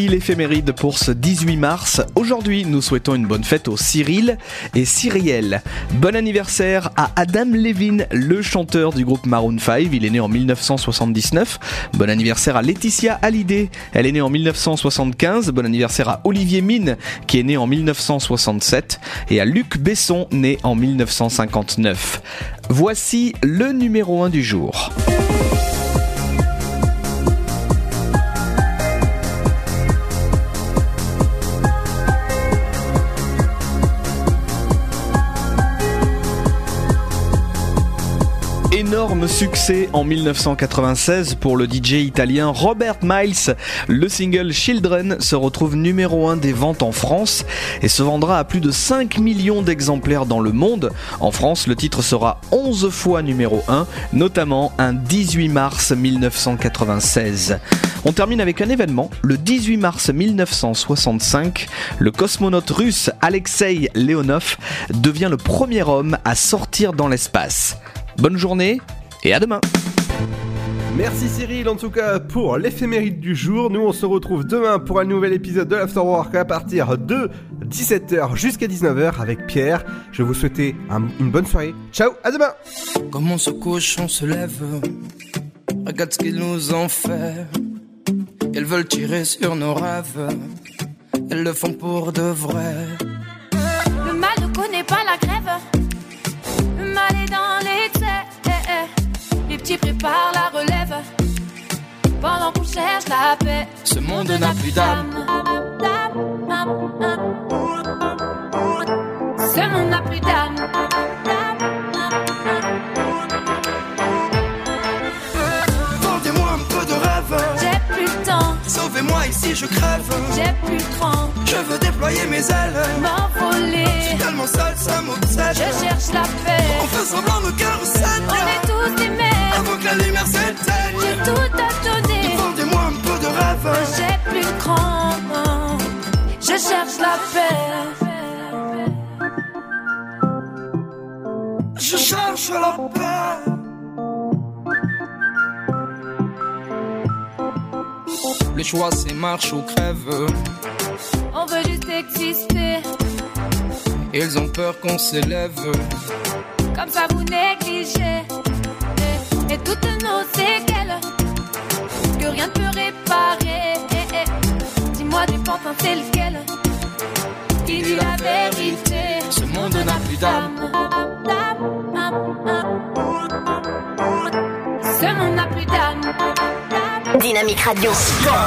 L'éphéméride pour ce 18 mars. Aujourd'hui, nous souhaitons une bonne fête aux Cyril et Cyrielle. Bon anniversaire à Adam Levin, le chanteur du groupe Maroon 5. Il est né en 1979. Bon anniversaire à Laetitia Hallyday. Elle est née en 1975. Bon anniversaire à Olivier Mine, qui est né en 1967. Et à Luc Besson, né en 1959. Voici le numéro 1 du jour. Énorme succès en 1996 pour le DJ italien Robert Miles. Le single Children se retrouve numéro 1 des ventes en France et se vendra à plus de 5 millions d'exemplaires dans le monde. En France, le titre sera 11 fois numéro 1, notamment un 18 mars 1996. On termine avec un événement. Le 18 mars 1965, le cosmonaute russe Alexei Leonov devient le premier homme à sortir dans l'espace. Bonne journée et à demain Merci Cyril en tout cas pour l'éphéméride du jour. Nous on se retrouve demain pour un nouvel épisode de l'Afterwork à partir de 17h jusqu'à 19h avec Pierre. Je vous souhaiter un- une bonne soirée. Ciao, à demain Comme on se couche, on se lève. Regarde ce qu'ils nous ont fait. Elles veulent tirer sur nos rêves. Elles le font pour de vrai. Le mal ne connaît pas la grève. Le mal est dans l'excès. Petits préparent la relève. Pendant qu'on cherche la paix. Ce monde n'a plus d'âme. Ce monde n'a plus d'âme. Vendez-moi un peu de rêve. J'ai plus le temps. Sauvez-moi ici, je crève. J'ai plus le cran. Je veux déployer mes ailes. M'envoler. Je suis tellement seul, ça m'obsède. Je cherche la paix. On fait semblant, nos cœurs saignent. Tous. Avant que la lumière s'éteigne. J'ai tout à donner. Vendez-moi un peu de rêve. J'ai plus cran. Je cherche la paix. Je cherche la paix. Le choix c'est marche ou crève. On veut juste exister. Ils ont peur qu'on s'élève. Comme ça vous négligez. Toutes nos séquelles. Que rien ne peut réparer. Eh, eh. Dis-moi du pantin c'est lequel. Qui dit la vérité? Ce monde n'a plus d'âme. Ce monde n'a plus d'âme. Dynamique Radio.